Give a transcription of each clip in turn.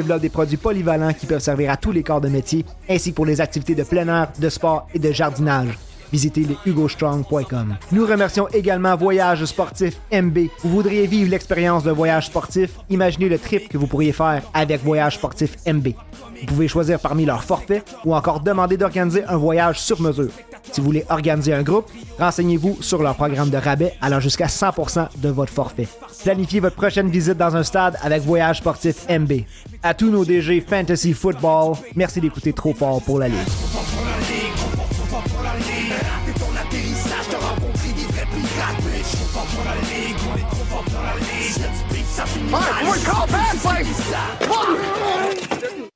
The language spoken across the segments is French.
développe des produits polyvalents qui peuvent servir à tous les corps de métier, ainsi que pour les activités de plein air, de sport et de jardinage. Visitez les hugostrong.com. Nous remercions également Voyage Sportif MB. Vous voudriez vivre l'expérience d'un voyage sportif? Imaginez le trip que vous pourriez faire avec Voyage Sportif MB. Vous pouvez choisir parmi leurs forfaits ou encore demander d'organiser un voyage sur mesure. Si vous voulez organiser un groupe, renseignez-vous sur leur programme de rabais allant jusqu'à 100% de votre forfait. Planifiez votre prochaine visite dans un stade avec Voyage Sportif MB. À tous nos DG Fantasy Football, merci d'écouter trop fort pour la Ligue.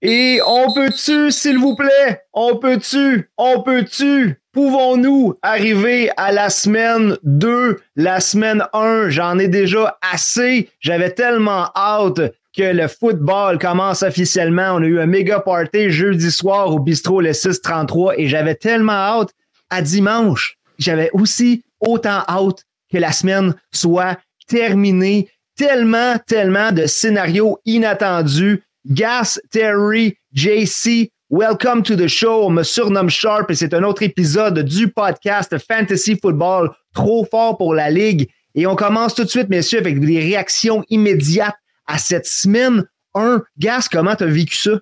Et on peut-tu, s'il vous plaît, on peut-tu, on peut-tu, pouvons-nous arriver à la semaine 2, la semaine 1? J'en ai déjà assez. J'avais tellement hâte que le football commence officiellement. On a eu un méga party jeudi soir au bistrot le 633 et j'avais tellement hâte à dimanche. J'avais aussi autant hâte que la semaine soit terminée. Tellement, tellement de scénarios inattendus. Gas, Terry, JC, welcome to the show. On me surnomme Sharp et c'est un autre épisode du podcast Fantasy Football, trop fort pour la ligue. Et on commence tout de suite, messieurs, avec des réactions immédiates à cette semaine 1. Gas, comment t'as vécu ça?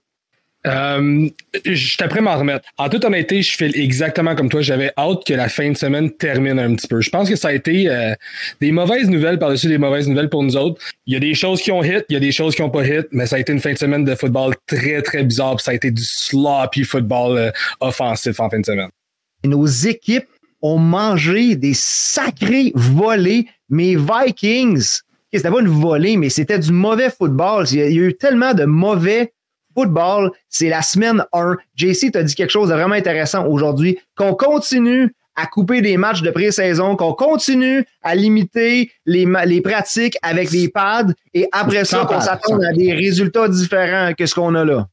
Euh, je à m'en remettre. En toute honnêteté, je fais exactement comme toi. J'avais hâte que la fin de semaine termine un petit peu. Je pense que ça a été euh, des mauvaises nouvelles par-dessus des mauvaises nouvelles pour nous autres. Il y a des choses qui ont hit, il y a des choses qui n'ont pas hit, mais ça a été une fin de semaine de football très, très bizarre. ça a été du sloppy football euh, offensif en fin de semaine. nos équipes ont mangé des sacrés volets. Mes Vikings, c'était pas une volée, mais c'était du mauvais football. Il y a eu tellement de mauvais football. C'est la semaine 1. JC t'a dit quelque chose de vraiment intéressant aujourd'hui, qu'on continue à couper des matchs de pré-saison, qu'on continue à limiter les, les pratiques avec les pads et après ça, qu'on s'attende à des résultats différents que ce qu'on a là.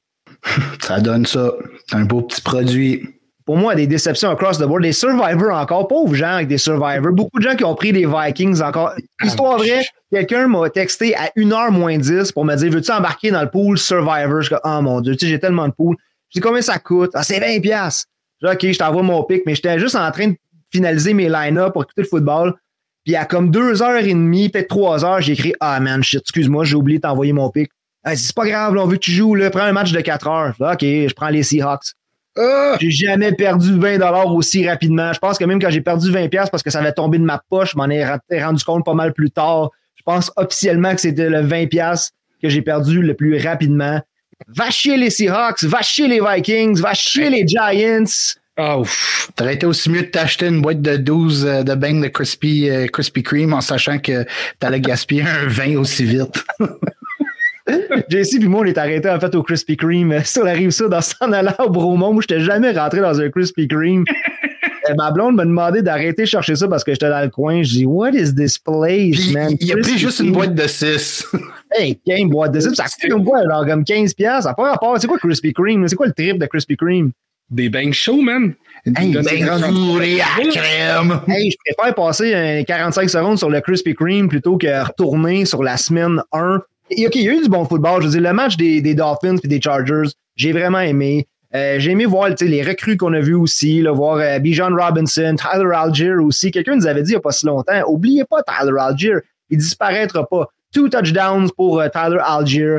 Ça donne ça. Un beau petit produit pour moi, des déceptions across the board. Des survivors encore, pauvres gens avec des survivors. Beaucoup de gens qui ont pris des Vikings encore. Histoire vraie, quelqu'un m'a texté à 1h moins 10 pour me dire Veux-tu embarquer dans le pool Survivor? Je dis Oh mon Dieu, tu sais, j'ai tellement de pool. Je dis combien ça coûte? Ah, c'est 20$. Je dis OK, je t'envoie mon pic, mais j'étais juste en train de finaliser mes line-up pour écouter le football. Puis à comme 2h30, peut-être 3h, j'ai écrit Ah man, shit, excuse-moi, j'ai oublié de t'envoyer mon pic. Ah, c'est pas grave, là, on veut que tu joues, là, prends un match de 4 heures. OK, je prends les Seahawks. Ah! J'ai jamais perdu 20 aussi rapidement. Je pense que même quand j'ai perdu 20 parce que ça avait tombé de ma poche, je m'en ai rendu compte pas mal plus tard. Je pense officiellement que c'était le 20 que j'ai perdu le plus rapidement. Va chier les Seahawks, va chier les Vikings, va chier les Giants. Oh, T'aurais été aussi mieux de t'acheter une boîte de 12 euh, de bang de Crispy, euh, Crispy Cream en sachant que t'allais gaspiller un 20 aussi vite. JC puis moi, on est arrêté en fait au Krispy Kreme euh, sur la rive sud dans s'en allant au Bromont. Je n'étais jamais rentré dans un Krispy Kreme. Et ma blonde m'a demandé d'arrêter de chercher ça parce que j'étais dans le coin. Je dis, What is this place, man? Il a pris juste une boîte de 6. hey, une boîte de 6. Ça coûte une boîte, genre comme 15$. Ça n'a pas rapport. C'est quoi Krispy Kreme? C'est quoi le trip de Krispy Kreme? Des bangs chauds, man. Hey, ben à crème. Hey, je préfère passer 45 secondes sur le Krispy Kreme plutôt que retourner sur la semaine 1 Il y a eu du bon football. Je veux dire, le match des, Dolphins et des Chargers, j'ai vraiment aimé. Euh, j'ai aimé voir les recrues qu'on a vues aussi, là, voir euh, Bijan Robinson, Tyler Algier aussi. Quelqu'un nous avait dit il n'y a pas si longtemps, oubliez pas Tyler Algier, il disparaîtra pas. Two touchdowns pour euh, Tyler Algier.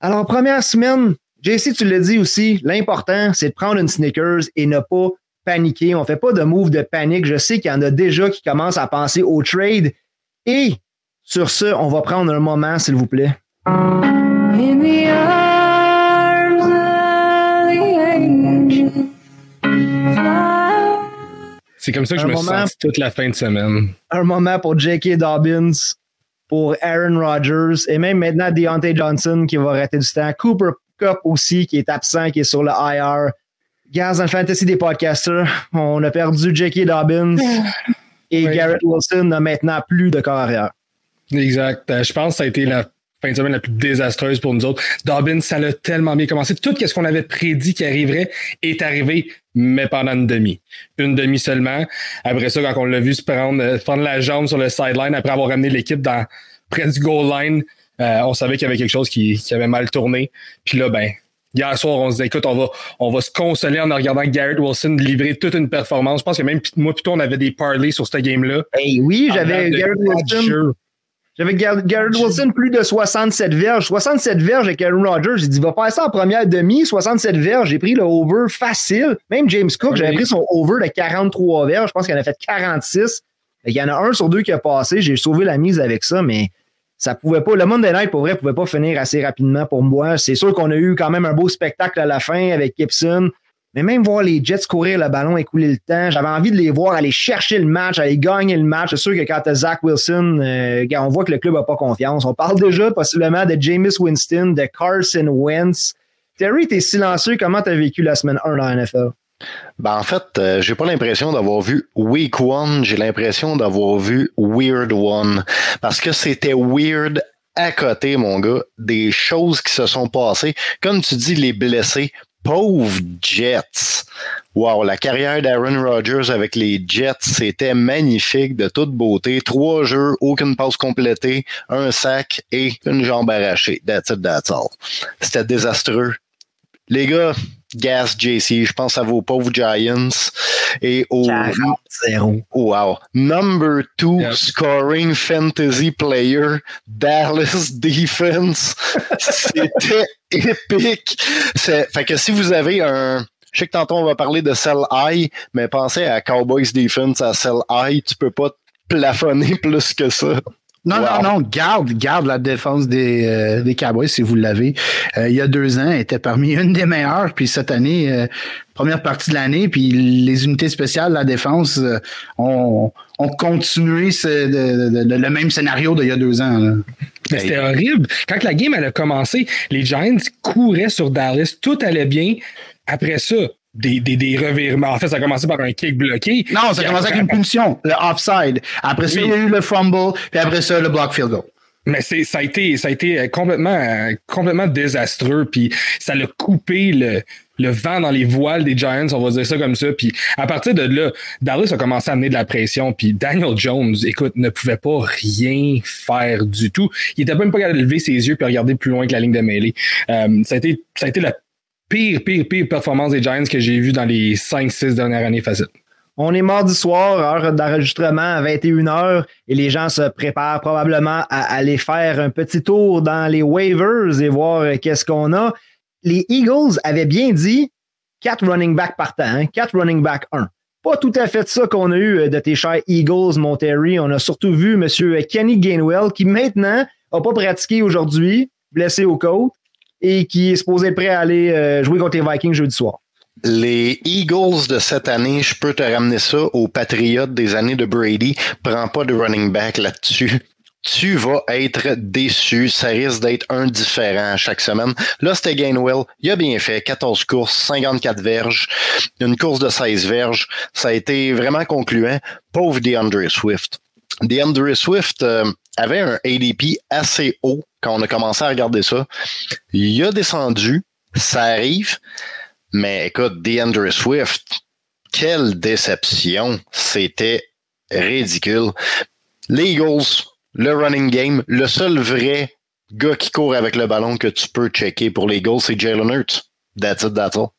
Alors, première semaine, JC, tu l'as dit aussi, l'important, c'est de prendre une Snickers et ne pas paniquer. On ne fait pas de move de panique. Je sais qu'il y en a déjà qui commencent à penser au trade. Et sur ce, on va prendre un moment, s'il vous plaît. C'est comme ça que je me sens toute la fin de semaine. Un moment pour J.K. Dobbins, pour Aaron Rodgers et même maintenant Deontay Johnson qui va arrêter du temps. Cooper Cup aussi qui est absent, qui est sur le IR. Gaz dans le fantasy des podcasters, on a perdu J.K. Dobbins et Garrett Wilson n'a maintenant plus de carrière. Exact. Euh, je pense que ça a été la fin de semaine la plus désastreuse pour nous autres. Dobbins, ça l'a tellement bien commencé. Tout ce qu'on avait prédit qui arriverait est arrivé, mais pendant une demi. Une demi seulement. Après ça, quand on l'a vu se prendre, euh, prendre la jambe sur le sideline après avoir amené l'équipe dans près du goal line, Euh, on savait qu'il y avait quelque chose qui, qui avait mal tourné. Puis là, ben, Hier soir, on se disait, écoute, on va, on va se consoler en regardant Garrett Wilson livrer toute une performance. Je pense que même moi, plutôt, on avait des parlays sur ce game-là. Hey, oui, j'avais Garrett Wilson. J'avais Garrett Wilson plus de 67 verges. 67 verges avec Aaron Rodgers. J'ai dit, va faire ça en première demi. 67 verges. J'ai pris le over facile. Même James Cook, j'avais pris son over de 43 verges. Je pense qu'il en a fait 46. Il y en a un sur deux qui a passé. J'ai sauvé la mise avec ça, mais ça pouvait pas. Le Monday Night, pour vrai, pouvait pas finir assez rapidement pour moi. C'est sûr qu'on a eu quand même un beau spectacle à la fin avec Gibson. Mais même voir les Jets courir le ballon, écouler le temps, j'avais envie de les voir aller chercher le match, aller gagner le match. C'est sûr que quand tu Zach Wilson, euh, on voit que le club n'a pas confiance. On parle déjà possiblement de Jameis Winston, de Carson Wentz. Terry, t'es silencieux. Comment t'as vécu la semaine 1 dans la NFL? Ben en fait, euh, j'ai pas l'impression d'avoir vu Week One, j'ai l'impression d'avoir vu Weird One. Parce que c'était weird à côté, mon gars, des choses qui se sont passées. Comme tu dis, les blessés, pauvres Jets. Wow, la carrière d'Aaron Rodgers avec les Jets, c'était magnifique, de toute beauté. Trois jeux, aucune passe complétée, un sac et une jambe arrachée. That's it, that's all. C'était désastreux. Les gars, Gas JC, je pense à vos pauvres Giants et au 0 Wow. Number two scoring fantasy player, Dallas Defense. C'était épique. Fait que si vous avez un. Je sais que tantôt on va parler de Sell High, mais pensez à Cowboys Defense à Sell High, tu peux pas plafonner plus que ça. Non, non, non, garde, garde la défense des, euh, des Cowboys si vous l'avez. Euh, il y a deux ans, elle était parmi une des meilleures, puis cette année, euh, première partie de l'année, puis les unités spéciales, la défense, ont, ont continué le même scénario d'il y a deux ans. C'était horrible. Quand la game elle a commencé, les Giants couraient sur Dallas, tout allait bien. Après ça, des, des, des, revirements. En fait, ça a commencé par un kick bloqué. Non, ça a commencé avec une punition, le offside. Après ça, il y a eu le fumble, puis après ça, le block field goal. Mais c'est, ça a été, ça a été complètement, complètement désastreux, puis ça a coupé le, le vent dans les voiles des Giants, on va dire ça comme ça. Puis à partir de là, Dallas a commencé à amener de la pression. Puis Daniel Jones, écoute, ne pouvait pas rien faire du tout. Il était même pas capable de lever ses yeux puis regarder plus loin que la ligne de mêlée. Euh, ça a été, ça a été la pire, pire, pire performance des Giants que j'ai vu dans les 5-6 dernières années faciles. On est mardi soir, heure d'enregistrement à 21h, et les gens se préparent probablement à aller faire un petit tour dans les waivers et voir qu'est-ce qu'on a. Les Eagles avaient bien dit 4 running back par temps, 4 hein, running back 1. Pas tout à fait ça qu'on a eu euh, de tes chers Eagles, Monterrey. On a surtout vu M. Kenny Gainwell qui maintenant n'a pas pratiqué aujourd'hui, blessé au côte et qui est supposé prêt à aller euh, jouer contre les Vikings jeudi soir. Les Eagles de cette année, je peux te ramener ça aux Patriotes des années de Brady. Prends pas de running back là-dessus. Tu vas être déçu. Ça risque d'être indifférent chaque semaine. Là, c'était Gainwell. Il a bien fait. 14 courses, 54 verges, une course de 16 verges. Ça a été vraiment concluant. Pauvre DeAndre Swift. DeAndre Swift euh, avait un ADP assez haut quand on a commencé à regarder ça. Il a descendu, ça arrive, mais écoute, DeAndre Swift, quelle déception. C'était ridicule. Les Eagles, le running game, le seul vrai gars qui court avec le ballon que tu peux checker pour les Eagles, c'est Jalen Hurts. That's it, that's all.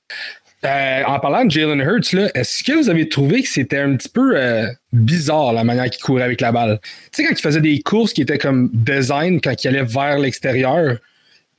Euh, en parlant de Jalen Hurts, est-ce que vous avez trouvé que c'était un petit peu euh, bizarre la manière qu'il courait avec la balle? Tu sais, quand il faisait des courses qui étaient comme design, quand il allait vers l'extérieur,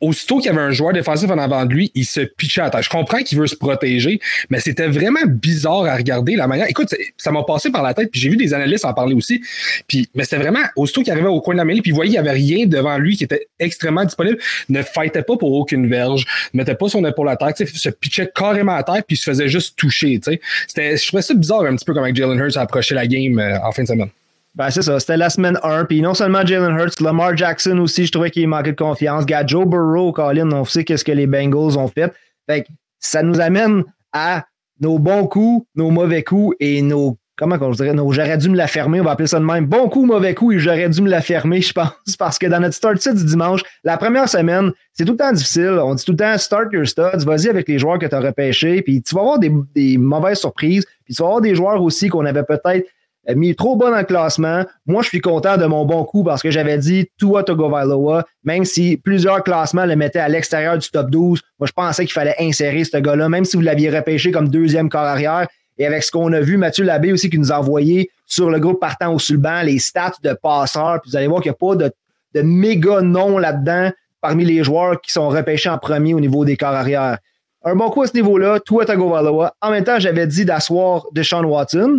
aussitôt qu'il y avait un joueur défensif en avant de lui, il se pitchait à terre. Je comprends qu'il veut se protéger, mais c'était vraiment bizarre à regarder la manière. Écoute, ça m'a passé par la tête, puis j'ai vu des analystes en parler aussi. Puis, mais c'était vraiment aussitôt qu'il arrivait au coin de la mêlée, puis il voyait qu'il n'y avait rien devant lui qui était extrêmement disponible, ne fightait pas pour aucune verge, ne mettait pas son épaule à terre, se pitchait carrément à terre, puis se faisait juste toucher. C'était, je trouvais ça bizarre un petit peu comme avec Jalen Hurts a approché la game euh, en fin de semaine. Ben, c'est ça. C'était la semaine 1. Puis non seulement Jalen Hurts, Lamar Jackson aussi, je trouvais qu'il manquait de confiance. Gars, Joe Burrow, Colin, on sait qu'est-ce que les Bengals ont fait. Fait que ça nous amène à nos bons coups, nos mauvais coups et nos. Comment on dirait? Nos j'aurais dû me la fermer, on va appeler ça de même. Bon coup, mauvais coup et j'aurais dû me la fermer, je pense. Parce que dans notre start set du dimanche, la première semaine, c'est tout le temps difficile. On dit tout le temps start your studs, vas-y avec les joueurs que tu as repêchés, puis tu vas avoir des mauvaises surprises, puis tu vas avoir des joueurs aussi qu'on avait peut-être mis trop bas dans le classement. Moi, je suis content de mon bon coup parce que j'avais dit Tua Tagovailoa, même si plusieurs classements le mettaient à l'extérieur du top 12. Moi, je pensais qu'il fallait insérer ce gars-là, même si vous l'aviez repêché comme deuxième corps arrière. Et avec ce qu'on a vu, Mathieu Labbé aussi qui nous a envoyé sur le groupe partant au Sulban les stats de passeurs. Puis vous allez voir qu'il n'y a pas de, méga noms là-dedans parmi les joueurs qui sont repêchés en premier au niveau des corps arrière. Un bon coup à ce niveau-là, Tua Tagovailoa. En même temps, j'avais dit d'asseoir Deshaun Watson.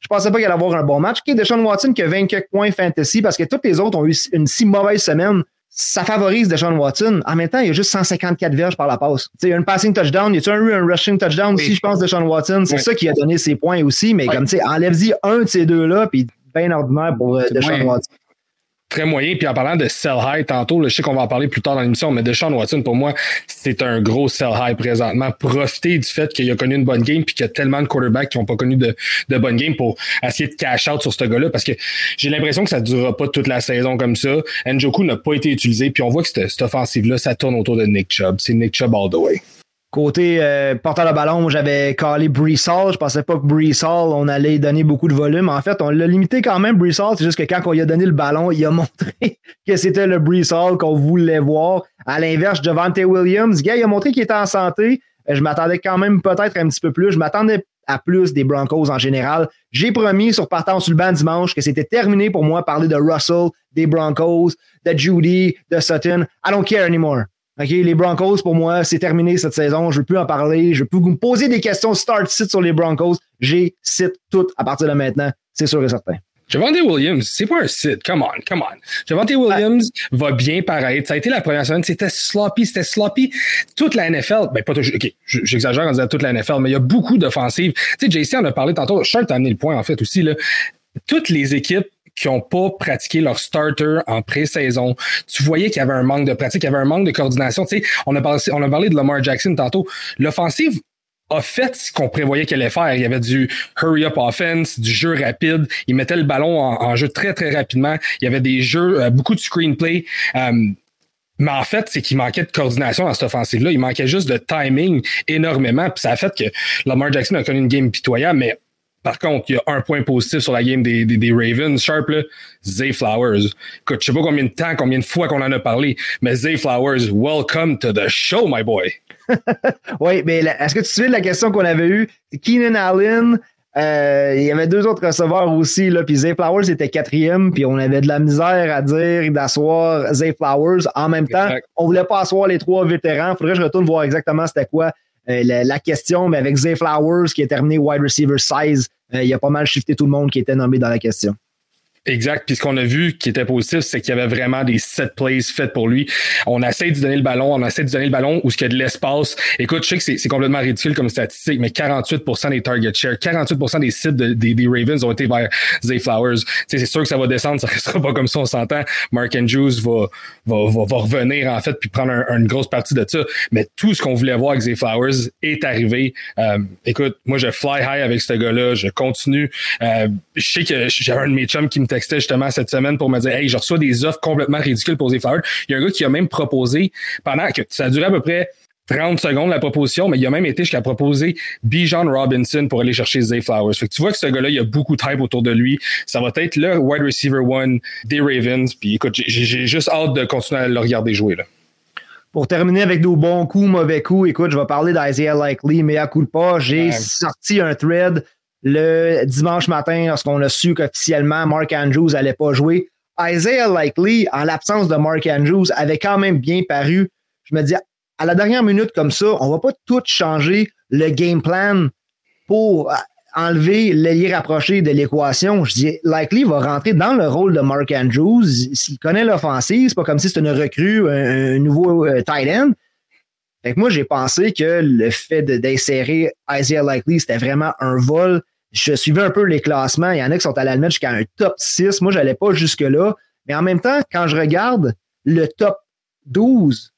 Je pensais pas qu'il allait avoir un bon match. Okay, Deshaun Watson qui a 20 quelques points fantasy parce que tous les autres ont eu une si mauvaise semaine. Ça favorise Deshaun Watson. En même temps, il y a juste 154 verges par la passe. il y a une passing touchdown. Il y a eu un rushing touchdown aussi, je pense, Deshaun Watson? C'est ça qui a donné ses points aussi. Mais comme tu sais, enlève-y un de ces deux-là, puis bien ordinaire pour euh, Deshaun Watson très moyen. Puis en parlant de sell high tantôt, je sais qu'on va en parler plus tard dans l'émission, mais Deshaun Watson, pour moi, c'est un gros sell high présentement. Profiter du fait qu'il a connu une bonne game puis qu'il y a tellement de quarterbacks qui n'ont pas connu de, de bonne game pour essayer de cash out sur ce gars-là parce que j'ai l'impression que ça ne durera pas toute la saison comme ça. Njoku n'a pas été utilisé puis on voit que cette, cette offensive-là, ça tourne autour de Nick Chubb. C'est Nick Chubb all the way. Côté euh, porteur de ballon, j'avais callé Brees Je pensais pas que Brees on allait donner beaucoup de volume. En fait, on l'a limité quand même, Brees C'est juste que quand on lui a donné le ballon, il a montré que c'était le Brees qu'on voulait voir. À l'inverse, Javante Williams, gars, il a montré qu'il était en santé. Euh, je m'attendais quand même peut-être un petit peu plus. Je m'attendais à plus des Broncos en général. J'ai promis sur partant sur le banc dimanche que c'était terminé pour moi parler de Russell, des Broncos, de Judy, de Sutton. I don't care anymore. OK, les Broncos, pour moi, c'est terminé cette saison. Je ne veux plus en parler. Je peux vous me poser des questions start-sit sur les Broncos. J'ai site tout à partir de maintenant. C'est sûr et certain. Javante Williams, c'est pas un site. Come on, come on. Javante Williams va bien paraître. Ça a été la première semaine. C'était sloppy, c'était sloppy. Toute la NFL, ben pas toujours, OK, j'exagère en disant toute la NFL, mais il y a beaucoup d'offensives. Tu sais, JC en a parlé tantôt. Charles t'a amené le point, en fait, aussi, là. Toutes les équipes qui n'ont pas pratiqué leur starter en pré-saison. Tu voyais qu'il y avait un manque de pratique, il y avait un manque de coordination. Tu sais, on a parlé, on a parlé de Lamar Jackson tantôt. L'offensive a fait ce qu'on prévoyait qu'elle allait faire. Il y avait du hurry up offense, du jeu rapide. Il mettait le ballon en, jeu très, très rapidement. Il y avait des jeux, euh, beaucoup de screenplay. Euh, mais en fait, c'est qu'il manquait de coordination dans cette offensive-là. Il manquait juste de timing énormément. Puis ça a fait que Lamar Jackson a connu une game pitoyable, mais par contre, il y a un point positif sur la game des, des, Ravens. Sharp, là, Zay Flowers. Écoute, je sais pas combien de temps, combien de fois qu'on en a parlé, mais Zay Flowers, welcome to the show, my boy. oui, mais est-ce que tu te souviens de la question qu'on avait eue? Keenan Allen, euh, il y avait deux autres receveurs aussi, là, puis Zay Flowers était quatrième, puis on avait de la misère à dire d'asseoir Zay Flowers. En même temps, on voulait pas asseoir les trois vétérans. Faudrait que je retourne voir exactement c'était quoi euh, la, question, mais avec Zay Flowers qui est terminé wide receiver size, euh, il y a pas mal shifté tout le monde qui était nommé dans la question. Exact. Puis ce qu'on a vu qui était positif, c'est qu'il y avait vraiment des set plays faits pour lui. On essaie de donner le ballon, on essaie de donner le ballon où il y a de l'espace. Écoute, je sais que c'est complètement ridicule comme statistique, mais 48% des target share, 48% des cibles des, Ravens ont été vers Zay Flowers. C'est sûr que ça va descendre, ça restera pas comme ça, on s'entend. Mark Andrews va, va, va, revenir en fait puis prendre une grosse partie de ça. Mais tout ce qu'on voulait voir avec Zay Flowers est arrivé. Euh, écoute, moi je fly high avec ce gars-là, je continue. Euh, je sais que j'avais un de mes chums qui me justement cette semaine pour me dire Hey, je reçois des offres complètement ridicules pour Zay Flowers. Il y a un gars qui a même proposé pendant que ça a duré à peu près 30 secondes la proposition, mais il a même été jusqu'à proposer Bijan Robinson pour aller chercher Zay Flowers. Fait que tu vois que ce gars-là, il y a beaucoup de hype autour de lui. Ça va être le wide receiver one des Ravens. Puis écoute, j'ai juste hâte de continuer à le regarder jouer. Là. Pour terminer avec nos bons coups, mauvais coups, écoute, je vais parler d'Isaiah Likely, mais à coup de pas, j'ai sorti un thread le dimanche matin, lorsqu'on a su qu'officiellement Mark Andrews n'allait pas jouer, Isaiah Likely, en l'absence de Mark Andrews, avait quand même bien paru. Je me dis, à la dernière minute comme ça, on va pas tout changer le game plan pour enlever l'ailier rapproché de l'équation. Je dis, Likely va rentrer dans le rôle de Mark Andrews. S'il connaît l'offensive, c'est pas comme si c'était une recrue, un, nouveau euh, tight end. Fait que moi, j'ai pensé que le fait d'insérer Isaiah Likely, c'était vraiment un vol. Je suivais un peu les classements. Il y en a qui sont allés le mettre jusqu'à un top 6. Moi, je n'allais pas jusque-là. Mais en même temps, quand je regarde le top 12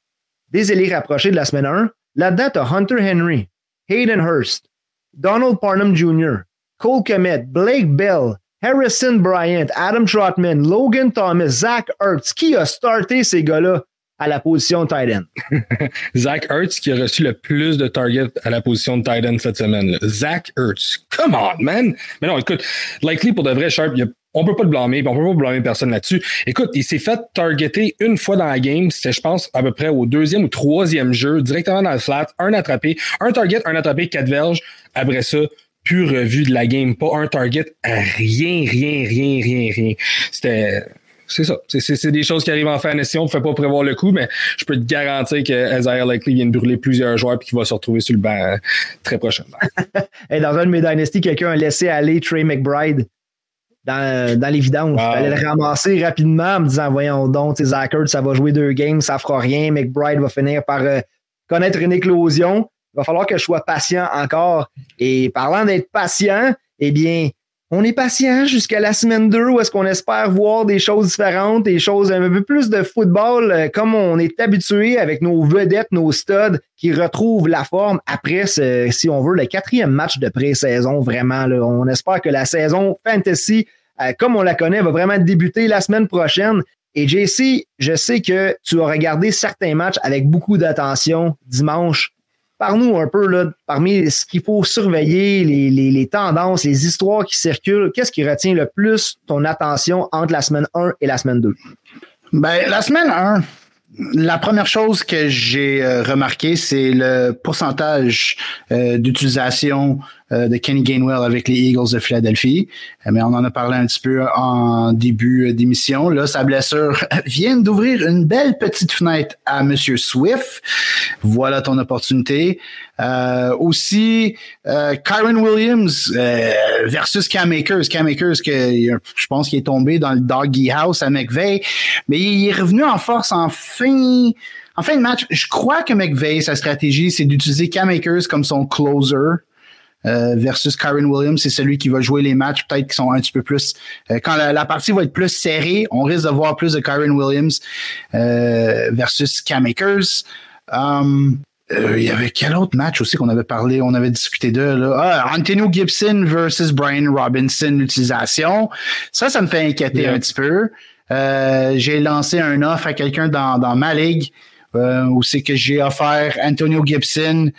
des élits rapprochés de la semaine 1, là-dedans, tu as Hunter Henry, Hayden Hurst, Donald Parnham Jr., Cole Komet, Blake Bell, Harrison Bryant, Adam Trotman, Logan Thomas, Zach Ertz. Qui a starté ces gars-là? À la position de tight end. Zach Ertz qui a reçu le plus de targets à la position de tight end cette semaine. Zach Ertz. Come on, man! Mais non, écoute, likely pour de vrai, Sharp, on peut pas le blâmer, on peut pas blâmer personne là-dessus. Écoute, il s'est fait targeter une fois dans la game, c'était je pense à peu près au deuxième ou troisième jeu, directement dans le flat, un attrapé, un target, un attrapé, quatre verges. Après ça, pure revue de la game, pas un target, rien, rien, rien, rien, rien. C'était c'est ça. C'est des choses qui arrivent en fantasy. On ne fait pas prévoir le coup, mais je peux te garantir que Isaiah Likely vient de brûler plusieurs joueurs et qu'il va se retrouver sur le banc euh, très prochainement. dans un de mes Dynasty, quelqu'un a laissé aller Trey McBride dans, dans l'évidence. Il fallait le ramasser rapidement en me disant Voyons donc, Zach ça va jouer deux games, ça fera rien. McBride va finir par euh, connaître une éclosion. Il va falloir que je sois patient encore. Et parlant d'être patient, eh bien, on est patient jusqu'à la semaine 2 où est-ce qu'on espère voir des choses différentes, des choses un peu plus de football euh, comme on est habitué avec nos vedettes, nos studs qui retrouvent la forme après, ce, si on veut, le quatrième match de pré-saison. Vraiment, là, on espère que la saison fantasy, euh, comme on la connaît, va vraiment débuter la semaine prochaine. Et JC, je sais que tu as regardé certains matchs avec beaucoup d'attention dimanche Parle-nous un peu, parmi ce qu'il faut surveiller, les, tendances, les histoires qui circulent, qu'est-ce qui retient le plus ton attention entre la semaine 1 et la semaine 2? Ben, la semaine 1, la première chose que j'ai euh, remarqué, c'est le pourcentage euh, d'utilisation de Kenny Gainwell avec les Eagles de Philadelphie. mais on en a parlé un petit peu en début d'émission. Là, sa blessure vient d'ouvrir une belle petite fenêtre à Monsieur Swift. Voilà ton opportunité. aussi, Kyron Williams versus Cam Akers. Cam Akers, que je pense qu'il est tombé dans le doggy house à McVeigh, mais il est revenu en force en fin en fin de match, je crois que McVeigh, sa stratégie, c'est d'utiliser Cam Akers comme son closer. Euh, versus Kyron Williams, c'est celui qui va jouer les matchs peut-être qui sont un petit peu plus euh, quand la, partie va être plus serrée, on risque de voir plus de Kyron Williams euh, versus Cam Akers. Um, il y avait quel autre match aussi qu'on avait parlé, on avait discuté de là? Ah, Antonio Gibson versus Brian Robinson l'utilisation. Ça, ça me fait inquiéter un petit peu. j'ai lancé un offre à quelqu'un dans, dans ma ligue euh, où c'est que j'ai offert Antonio Gibson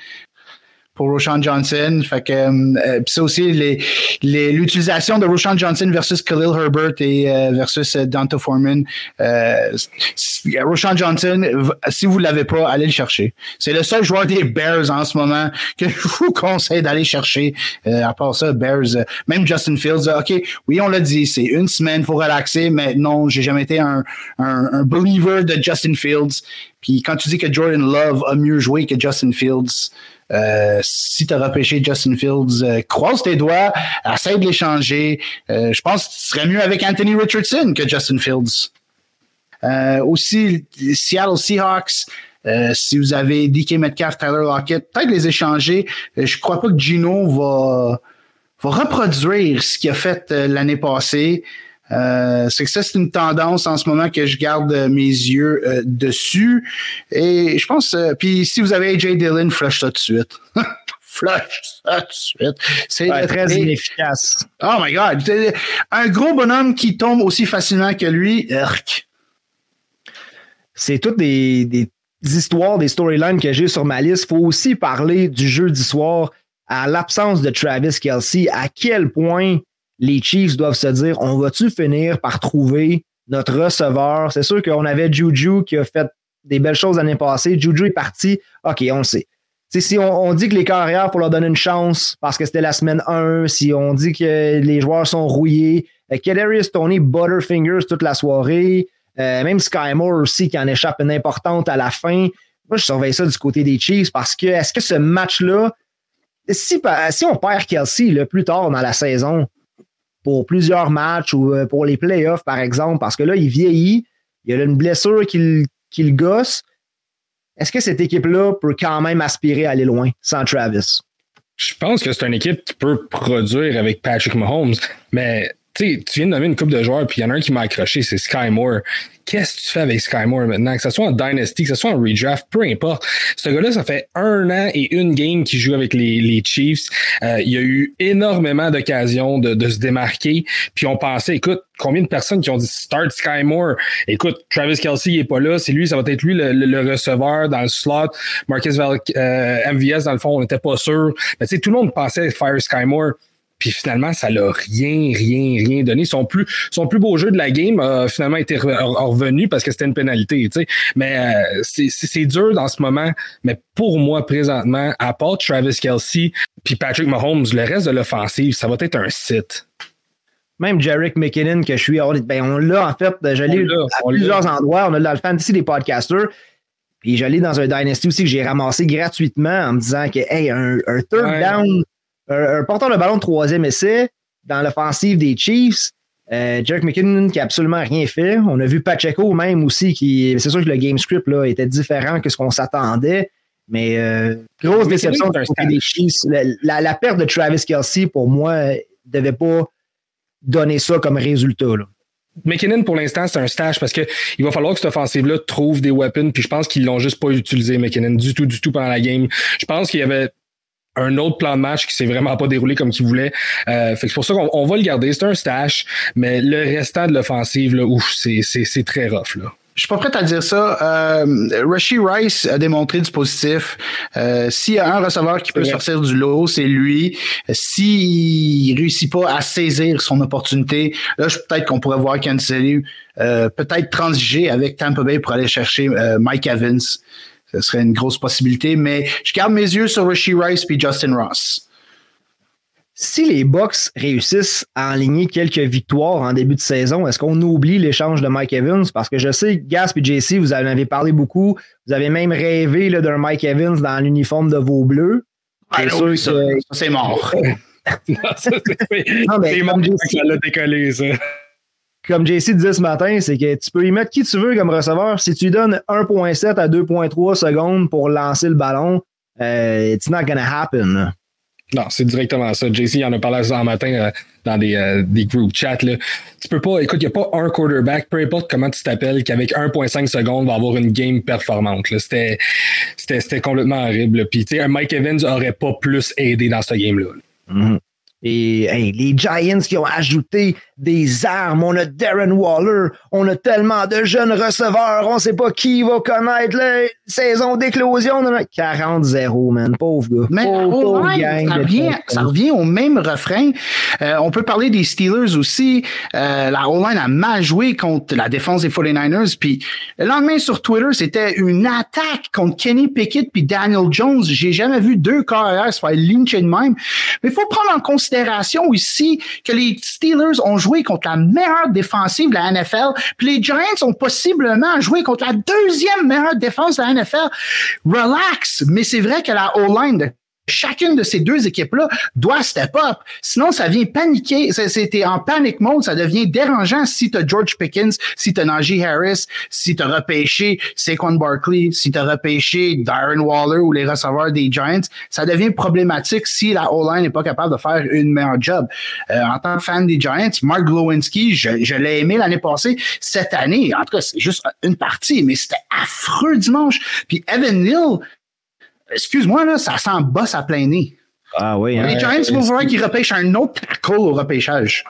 pour Roshan Johnson. Fait que euh, c'est aussi l'utilisation de Roshan Johnson versus Khalil Herbert et euh, versus euh, Dante Foreman. Euh, Roshan Johnson, si vous l'avez pas, allez le chercher. C'est le seul joueur des Bears en ce moment que je vous conseille d'aller chercher. à part ça, Bears, même Justin Fields, ok, oui, on l'a dit, c'est une semaine, faut relaxer, mais non, j'ai jamais été un, un, un believer de Justin Fields. Puis quand tu dis que Jordan Love a mieux joué que Justin Fields, euh, si tu as repêché Justin Fields, euh, croise tes doigts, essaie de l'échanger. Euh, je pense que ce serait mieux avec Anthony Richardson que Justin Fields. aussi, Seattle Seahawks, si vous avez DK Metcalf, Tyler Lockett, peut-être les échanger. je crois pas que Gino va, va reproduire ce qu'il a fait l'année passée. Euh, c'est que ça, c'est une tendance en ce moment que je garde mes yeux euh, dessus. Et je pense, euh, puis si vous avez AJ Dillon, flush ça tout de suite. flush ça tout de suite. C'est très inefficace. Oh my God. Un gros bonhomme qui tombe aussi facilement que lui, C'est toutes des, des, histoires, des storylines que j'ai sur ma liste. Il faut aussi parler du jeudi soir à l'absence de Travis Kelsey, à quel point les Chiefs doivent se dire on va-tu finir par trouver notre receveur? C'est sûr qu'on avait Juju qui a fait des belles choses l'année passée. Juju est parti. OK, on le sait. si on, dit que les carrières, pour leur donner une chance parce que c'était la semaine 1, si on dit que les joueurs sont rouillés, euh, Kadarius Tony Butterfingers toute la soirée, euh, même Sky Moore aussi qui en échappe une importante à la fin. Moi, je surveille ça du côté des Chiefs parce que est-ce que ce match-là, si, si on perd Kelsey là, plus tard dans la saison, pour plusieurs matchs ou euh, pour les playoffs, par exemple, parce que là, il vieillit, il a une blessure qui, le gosse. Est-ce que cette équipe-là peut quand même aspirer à aller loin sans Travis? Je pense que c'est une équipe qui peut produire avec Patrick Mahomes, mais tu viens de nommer une coupe de joueurs, puis il y en a un qui m'a accroché, c'est Sky Moore. qu'est-ce que tu fais avec Sky Moore maintenant? Que ce soit en Dynasty, que ce soit en redraft, peu importe. Ce gars-là, ça fait un an et une game qu'il joue avec les, Chiefs. Euh, il y a eu énormément d'occasions de, de se démarquer. Puis on pensait, écoute, combien de personnes qui ont dit start Sky Moore? Écoute, Travis Kelsey, il est pas là. C'est lui, ça va être lui le, receveur dans le slot. Marcus Val euh, MVS, dans le fond, on n'était pas sûr. Mais tu sais, tout le monde pensait Fire Sky Moore. Puis finalement, ça l'a rien, rien, rien donné. Son plus, son plus beau jeu de la game a finalement été revenu parce que c'était une pénalité. Tu sais. Mais euh, c'est dur dans ce moment. Mais pour moi, présentement, à part Travis Kelsey puis Patrick Mahomes, le reste de l'offensive, ça va être un site. Même Jarek McKinnon, que je suis, ben on l'a en fait, je l'ai à plusieurs endroits. On a dans le fantasy des podcasters. Puis j'allais dans un Dynasty aussi que j'ai ramassé gratuitement en me disant que, hey, un, un third down un, porteur de ballon de troisième essai dans l'offensive des Chiefs. Euh, McKinnon qui a absolument rien fait. On a vu Pacheco même aussi qui. C'est sûr que le game script là, était différent que ce qu'on s'attendait. Mais euh, grosse déception des Chiefs. La, perte de Travis Kelsey, pour moi, devait pas donner ça comme résultat. McKinnon, pour l'instant, c'est un stash parce qu'il va falloir que cette offensive-là trouve des weapons. Puis je pense qu'ils l'ont juste pas utilisé, McKinnon, du tout, du tout pendant la game. Je pense qu'il y avait un autre plan de match qui s'est vraiment pas déroulé comme qu'il voulait. Euh, fait que c'est pour ça qu'on va le garder. C'est un stash, mais le restant de l'offensive, là, ouf, c'est très rough. Là. Je suis pas prêt à dire ça. Euh, Rashi Rice a démontré du positif. Euh, S'il y a un receveur qui peut sortir du lot, c'est lui. S'il réussit pas à saisir son opportunité, là, peut-être qu'on pourrait voir Kansas euh, peut-être transiger avec Tampa Bay pour aller chercher euh, Mike Evans ce serait une grosse possibilité, mais je garde mes yeux sur Rishi Rice puis Justin Ross. Si les Bucks réussissent à aligner quelques victoires en début de saison, est-ce qu'on oublie l'échange de Mike Evans? Parce que je sais, Gasp et JC, vous en avez parlé beaucoup. Vous avez même rêvé d'un Mike Evans dans l'uniforme de vos bleus. Ah, sûr ça, c'est mort. non, mais ça l'a décollé, ça comme JC disait ce matin, c'est que tu peux y mettre qui tu veux comme receveur. Si tu lui donnes 1.7 à 2.3 secondes pour lancer le ballon, euh, it's not gonna happen. Non, c'est directement ça. JC en a parlé ce matin euh, dans des, euh, des group chats. Là. Tu peux pas, écoute, il n'y a pas un quarterback, peu importe comment tu t'appelles, qui avec 1.5 secondes va avoir une game performante. C'était, c'était, complètement horrible. Puis, tu sais, un Mike Evans aurait pas plus aidé dans ce game-là. Mm-hmm. Et les Giants qui ont ajouté des armes. On a Darren Waller. On a tellement de jeunes receveurs. On sait pas qui va connaître la saison d'éclosion. 40-0, man. Pauvre gars. Mais pauvre, ça, revient, ça, revient, au même refrain. Euh, on peut parler des Steelers aussi. Euh, la O-line a mal joué contre la défense des 49ers. Puis le lendemain sur Twitter, c'était une attaque contre Kenny Pickett puis Daniel Jones. J'ai jamais vu deux carrières se faire lyncher de même. Mais il faut prendre en considération ici que les Steelers ont joué contre la meilleure défensive de la NFL. Puis les Giants ont possiblement joué contre la deuxième meilleure défense de la NFL. Relax, mais c'est vrai que la O-line chacune de ces deux équipes-là doit step up. Sinon, ça vient paniquer. C'était en panic mode. Ça devient dérangeant si tu as George Pickens, si tu as Najee Harris, si tu as repêché Saquon Barkley, si tu as repêché Darren Waller ou les receveurs des Giants. Ça devient problématique si la O-line n'est pas capable de faire une meilleure job. Euh, en tant que fan des Giants, Mark Glowinski, je, je l'ai aimé l'année passée. Cette année, en tout cas, c'est juste une partie, mais c'était affreux dimanche. Puis Evan Neal, excuse-moi, là, ça sent boss à plein nez. Ah oui. Hein. Les Giants vont falloir qu'ils repêchent un autre tackle au repêchage.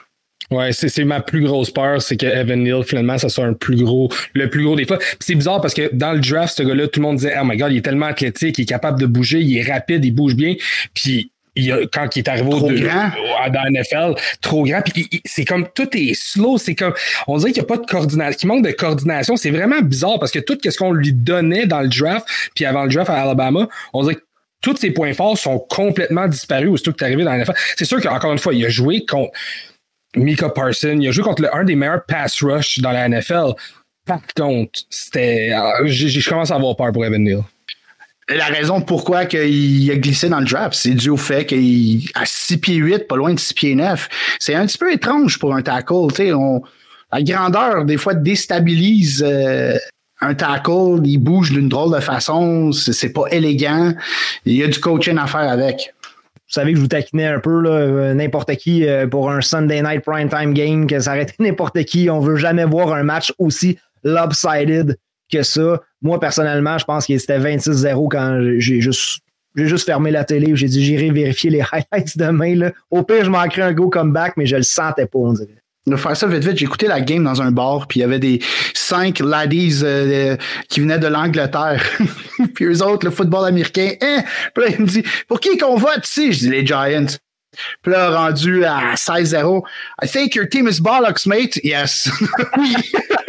Ouais, c'est ma plus grosse peur, c'est que Evan Neal, finalement, ça soit un plus gros, le plus gros des fois. c'est bizarre parce que dans le draft, ce gars-là, tout le monde disait, oh my god, il est tellement athlétique, il est capable de bouger, il est rapide, il bouge bien. Puis il quand il est arrivé au deux, dans la NFL, trop grand. Puis c'est comme tout est slow. C'est comme on dirait qu'il n'y a pas de coordination, qu'il manque de coordination. C'est vraiment bizarre parce que tout ce qu'on lui donnait dans le draft, puis avant le draft à Alabama, on dirait que tous ses points forts sont complètement disparus aussitôt que tu arrivé dans la NFL. C'est sûr qu'encore une fois, il a joué contre Mika Parson, il a joué contre le, un des meilleurs pass rush dans la NFL. Par contre, c'était. Euh, je commence à avoir peur pour Evan Neal la raison pourquoi il a glissé dans le draft, c'est dû au fait qu'il à 6 pieds 8, pas loin de 6 pieds 9. C'est un petit peu étrange pour un tackle. La grandeur, des fois, déstabilise euh, un tackle. Il bouge d'une drôle de façon. C'est pas élégant. Il y a du coaching à faire avec. Vous savez que je vous taquinais un peu, euh, n'importe qui, euh, pour un Sunday night prime time game, que ça aurait n'importe qui. On veut jamais voir un match aussi lopsided que ça. Moi, personnellement, je pense qu'il était 26-0 quand j'ai juste j'ai juste fermé la télé. J'ai dit, j'irai vérifier les highlights demain. Là. Au pire, je manquerais un go comeback, mais je le sentais pas, on dirait. De faire ça vite vite, j'ai écouté la game dans un bar, puis il y avait des cinq laddies euh, qui venaient de l'Angleterre. puis eux autres, le football américain, hein? Puis là, il me dit, pour qui qu'on vote ici? Je dis, les Giants. Puis là, rendu à 16-0, I think your team is bollocks, mate. Yes.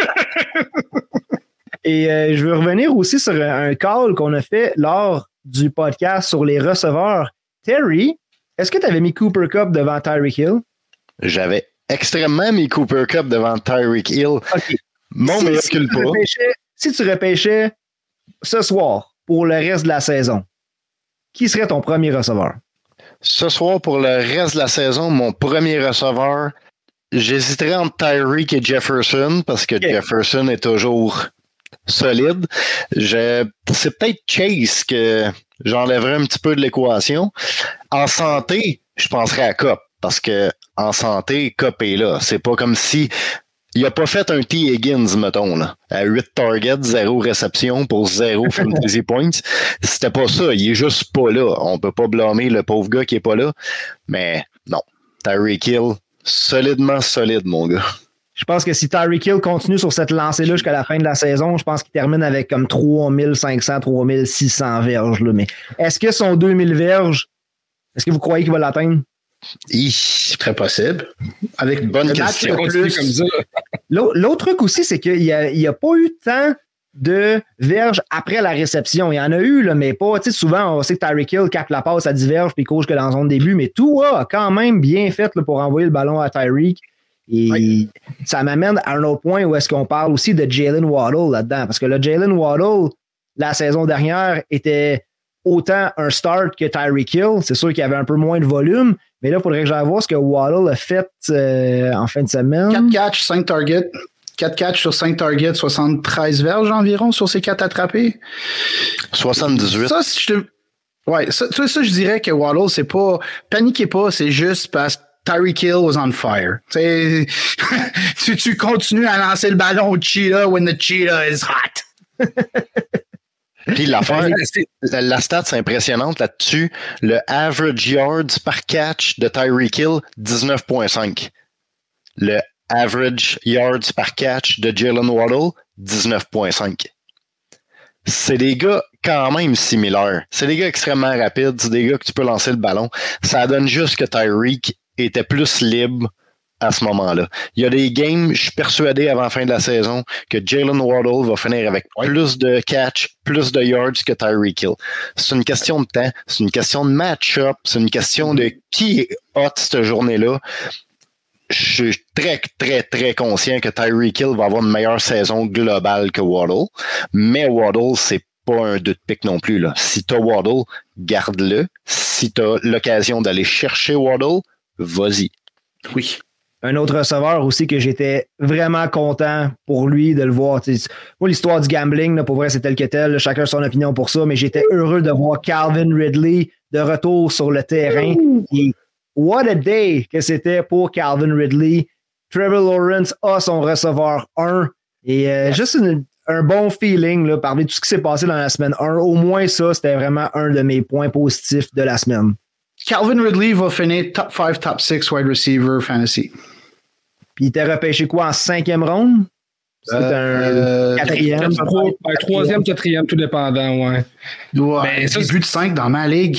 Et euh, je veux revenir aussi sur un call qu'on a fait lors du podcast sur les receveurs. Terry, est-ce que tu avais mis Cooper Cup devant Tyreek Hill? J'avais extrêmement mis Cooper Cup devant Tyreek Hill. Mon si, si, tu pas. si tu repêchais ce soir pour le reste de la saison, qui serait ton premier receveur? Ce soir, pour le reste de la saison, mon premier receveur, j'hésiterais entre Tyreek et Jefferson parce que Jefferson est toujours solide. c'est peut-être Chase que j'enlèverais un petit peu de l'équation. En santé, je penserais à Cop parce que en santé, Cop est là. C'est pas comme si il a pas fait un T. Higgins, mettons, là, à 8 targets, 0 réception pour 0 fantasy points. C'était pas ça. Il est juste pas là. On peut pas blâmer le pauvre gars qui est pas là. Mais non. Tyreek Hill, solidement solide, mon gars. Je pense que si Tyreek Hill continue sur cette lancée-là jusqu'à la fin de la saison, je pense qu'il termine avec comme 3500, 3600 verges. Là. Mais est-ce que son 2000 verges, est-ce que vous croyez qu'il va l'atteindre? C'est très possible. Avec une bonne question. L'autre truc aussi, c'est qu'il n'y a, a, pas eu tant de verges après la réception. Il y en a eu, là, mais pas. Tu sais, souvent, on sait que Tyreek Hill capte la passe à diverge puis coach que dans son début, mais tout a quand même bien fait pour envoyer le ballon à Tyreek. Et ça m'amène à un autre point où est-ce qu'on parle aussi de Jalen Waddle là-dedans. Parce que le Jalen Waddle, la saison dernière, était autant un start que Tyreek Hill. C'est sûr qu'il y avait un peu moins de volume, mais là, il faudrait que j'aille voir ce que Waddle a fait euh, en fin de semaine. 4 catchs, 5 targets. 4 catchs sur 5 targets, 73 verges environ sur ces 4 attrapés. 78. Ça, je Ouais, ça, ça, je dirais que Waddle, c'est pas. Paniquez pas, c'est juste parce que Tyreek Hill was on fire. tu, tu continues à lancer le ballon au cheetah when the cheetah is hot. Puis l'affaire, la, la stat c'est impressionnante là-dessus. Le average yards par catch de Tyreek Hill, 19.5. Le average yards par catch de Jalen Waddle, 19.5. C'est des gars quand même similaires. C'est des gars extrêmement rapides, c'est des gars que tu peux lancer le ballon. Ça donne juste que Tyreek était plus libre à ce moment-là. Il y a des games, je suis persuadé avant la fin de la saison que Jalen Waddle va finir avec plus de catch, plus de yards que Tyreek Hill. C'est une question de temps, c'est une question de match-up, c'est une question de qui est hot cette journée-là. Je suis très, très, très conscient que Tyreek Hill va avoir une meilleure saison globale que Waddle, mais Waddle, c'est pas un deux pick non plus. Là. Si tu as Waddle, garde-le. Si tu as l'occasion d'aller chercher Waddle, vas-y. Oui. Un autre receveur aussi que j'étais vraiment content pour lui de le voir. moi, l'histoire du gambling, là, pour vrai, c'est tel que tel. chacun son opinion pour ça, mais j'étais heureux de voir Calvin Ridley de retour sur le terrain. Et what a day que c'était pour Calvin Ridley. Trevor Lawrence a son receveur 1. Et euh, juste un bon feeling là, parmi tout ce qui s'est passé dans la semaine 1. Au moins ça, c'était vraiment un de mes points positifs de la semaine. Calvin Ridley va finir top 5, top 6 wide receiver fantasy. Puis il était repêché quoi en cinquième ronde? C'est euh, un quatrième. troisième, quatrième, tout dépendant, ouais. ouais ben, ça, but de 5 dans ma ligue.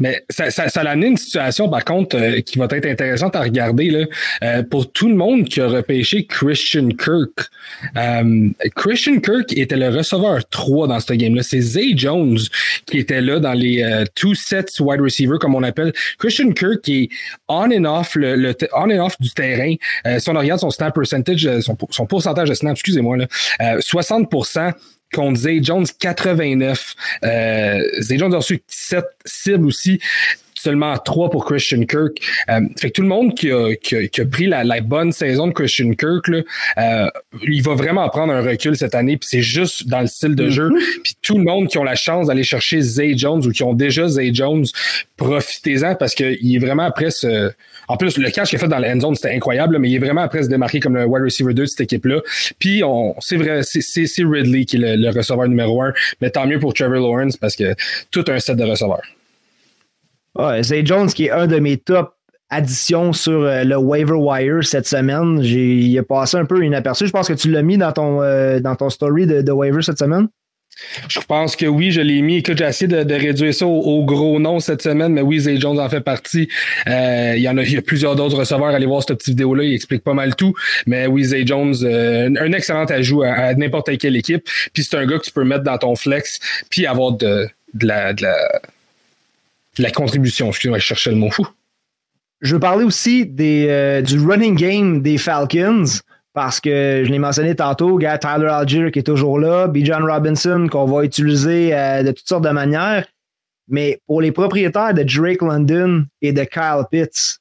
Mais ça, ça, ça a amené une situation, par contre, euh, qui va être intéressante à regarder. Là. Euh, pour tout le monde qui a repêché Christian Kirk, euh, Christian Kirk était le receveur 3 dans ce game-là. C'est Zay Jones qui était là dans les two sets wide receiver, comme on appelle. Christian Kirk est on and off, le, on and off du terrain. si on regarde son snap percentage, son, son pourcentage de snap, excusez-moi, là, 60% contre Zay Jones 89. Euh, Zay Jones a reçu 7 cibles aussi. Seulement 3 pour Christian Kirk. Euh, fait que tout le monde qui a, qui a, pris la, la, bonne saison de Christian Kirk, là, euh, il va vraiment prendre un recul cette année, puis c'est juste dans le style de jeu. Mm-hmm. Puis tout le monde qui ont la chance d'aller chercher Zay Jones ou qui ont déjà Zay Jones, profitez-en parce qu'il est vraiment après ce... En plus, le catch qu'il a fait dans la end zone, c'était incroyable, mais il est vraiment après se démarquer comme le wide receiver 2 de cette équipe-là. Puis on, c'est vrai, c'est Ridley qui est le, receveur numéro un, mais tant mieux pour Trevor Lawrence parce que tout un set de receveurs. Ouais, Zay Jones qui est un de mes top additions sur euh, le waiver wire cette semaine. Il a passé un peu inaperçu. Je pense que tu l'as mis dans ton, euh, dans ton story de, de waiver cette semaine. Je pense que oui, je l'ai mis. Écoute, j'ai essayé de, réduire ça au, gros nom cette semaine, mais oui, Zay Jones en fait partie. Euh, il y en a, plusieurs d'autres receveurs. Allez voir cette petite vidéo-là, il explique pas mal tout. Mais oui, Zay Jones, un excellent ajout à, n'importe quelle équipe. Puis c'est un gars que tu peux mettre dans ton flex, puis avoir de, la, de, la, contribution. Excusez-moi, je cherchais le mot fou. Je veux parler aussi euh, du running game des Falcons parce que je l'ai mentionné tantôt, gars, Tyler Algier qui est toujours là, B. John Robinson qu'on va utiliser euh, de toutes sortes de manières. Mais pour les propriétaires de Drake London et de Kyle Pitts,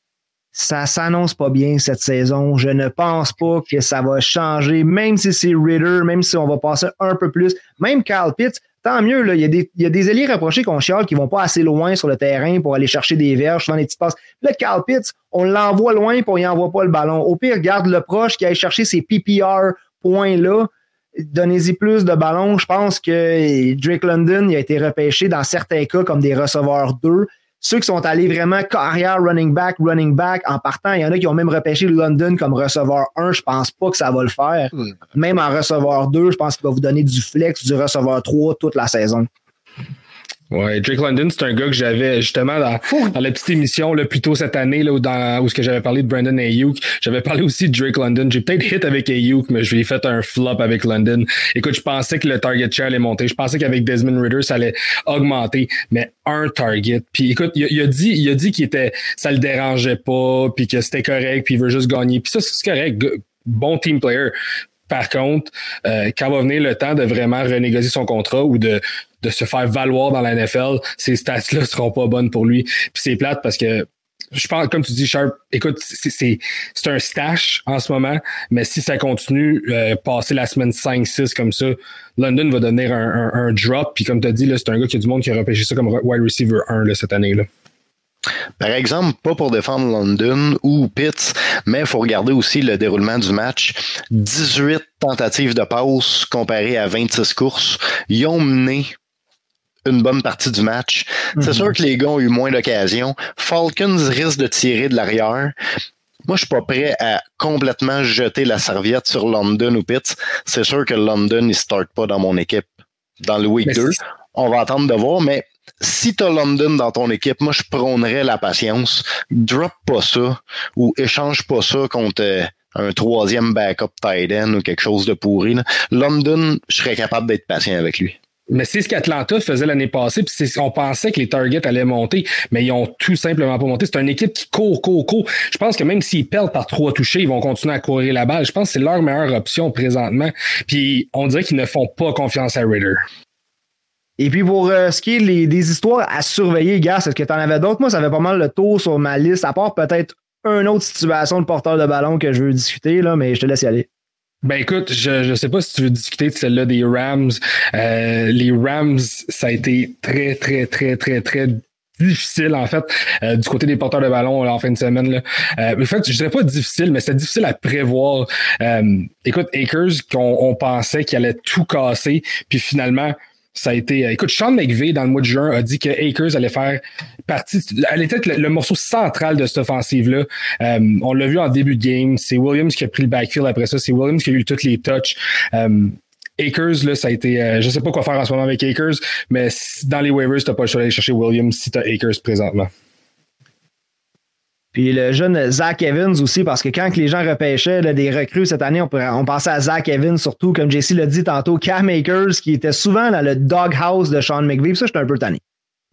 ça s'annonce pas bien cette saison. Je ne pense pas que ça va changer, même si c'est Ritter, même si on va passer un peu plus. Même Kyle Pitts, tant mieux, il, y a des, il y des alliés rapprochés qu'on chiale qui vont pas assez loin sur le terrain pour aller chercher des verges, dans les petites passes. Là, Carl Pitts, on l'envoie loin on y envoie pas le ballon. Au pire, garde le proche qui aille chercher ces PPR points-là. Donnez-y plus de ballons. Je pense que Drake London il a été repêché dans certains cas comme des receveurs 2. Ceux qui sont allés vraiment carrière running back, running back en partant, il y en a qui ont même repêché London comme receveur 1. Je pense pas que ça va le faire. Même en receveur 2, je pense qu'il va vous donner du flex, du receveur 3 toute la saison. Ouais, Drake London, c'est un gars que j'avais justement dans, dans, la petite émission là, plus tôt cette année là, où, dans, où ce que j'avais parlé de Brandon Ayuk. J'avais parlé aussi de Drake London. J'ai peut-être hit avec Ayuk, mais je lui ai fait un flop avec London. Écoute, je pensais que le target share allait monter. Je pensais qu'avec Desmond Ritter, ça allait augmenter, mais un target. Puis écoute, il, a dit, il a dit qu'il était, ça le dérangeait pas, puis que c'était correct, puis il veut juste gagner. Puis ça, c'est correct. Bon team player. Par contre, euh, quand va venir le temps de vraiment renégocier son contrat ou de, de se faire valoir dans la NFL, ces stats-là seront pas bonnes pour lui. Puis c'est plate parce que je pense, comme tu dis, Sharp, écoute, c'est un stash en ce moment, mais si ça continue, euh, passer la semaine 5-6 comme ça, London va donner un, un, drop. Puis comme tu as dit, c'est un gars qui a du monde qui a repêché ça comme wide receiver 1 là, cette année. là par exemple, pas pour défendre London ou Pitts, mais il faut regarder aussi le déroulement du match. 18 tentatives de passe comparées à 26 courses. Ils ont mené une bonne partie du match. C'est mhm. sûr que les gars ont eu moins d'occasions. Falcons risquent de tirer de l'arrière. Moi, je suis pas prêt à complètement jeter la serviette sur London ou Pitts. C'est sûr que London, il start pas dans mon équipe dans le week 2. On va attendre de voir, mais si tu as London dans ton équipe, moi, je prônerais la patience. Drop pas ça ou échange pas ça contre euh, un troisième backup tight end ou quelque chose de pourri. London, je serais capable d'être patient avec lui. Mais c'est ce qu'Atlanta faisait l'année passée, puis on pensait que les targets allaient monter, mais ils ont tout simplement pas monté. C'est une équipe qui court, court, court. Je pense que même s'ils perdent par trois touchés, ils vont continuer à courir la balle. Je pense que c'est leur meilleure option présentement. Puis on dirait qu'ils ne font pas confiance à Ritter. Et puis pour euh, ce qui est des histoires à surveiller, gars, est-ce que tu en avais d'autres? Moi, ça fait pas mal le tour sur ma liste, à part peut-être une autre situation de porteur de ballon que je veux discuter, là, mais je te laisse y aller. Ben écoute, je ne sais pas si tu veux discuter de celle-là des Rams. Euh, les Rams, ça a été très, très, très, très, très difficile en fait euh, du côté des porteurs de ballon en fin de semaine là. en fait je dirais pas difficile mais c'est difficile à prévoir écoute Akers qu'on on pensait qu'il allait tout casser puis finalement ça a été. Euh, écoute, Sean McVay, dans le mois de juin, a dit que Akers allait faire partie. Elle était le, morceau central de cette offensive-là. Euh, on l'a vu en début de game. C'est Williams qui a pris le backfield après ça. C'est Williams qui a eu toutes les touches. Euh, Akers, là, ça a été. je sais pas quoi faire en ce moment avec Akers, mais dans les waivers, t'as pas le choix d'aller chercher Williams si t'as Akers présentement. Puis le jeune Zach Evans aussi, parce que quand les gens repêchaient des recrues cette année, on, pensait à Zach Evans, surtout, comme Jesse l'a dit tantôt, Cam Akers, qui était souvent dans le doghouse de Sean McVay. ça, j'étais un peu tanné.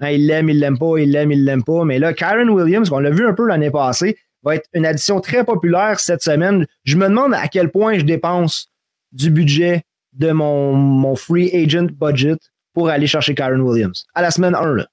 Hein, il l'aime, il l'aime pas, il l'aime, il l'aime pas. Mais là, Kyron Williams, qu'on l'a vu un peu l'année passée, va être une addition très populaire cette semaine. Je me demande à quel point je dépense du budget de mon, mon free agent budget pour aller chercher Kyron Williams. À la semaine 1, là.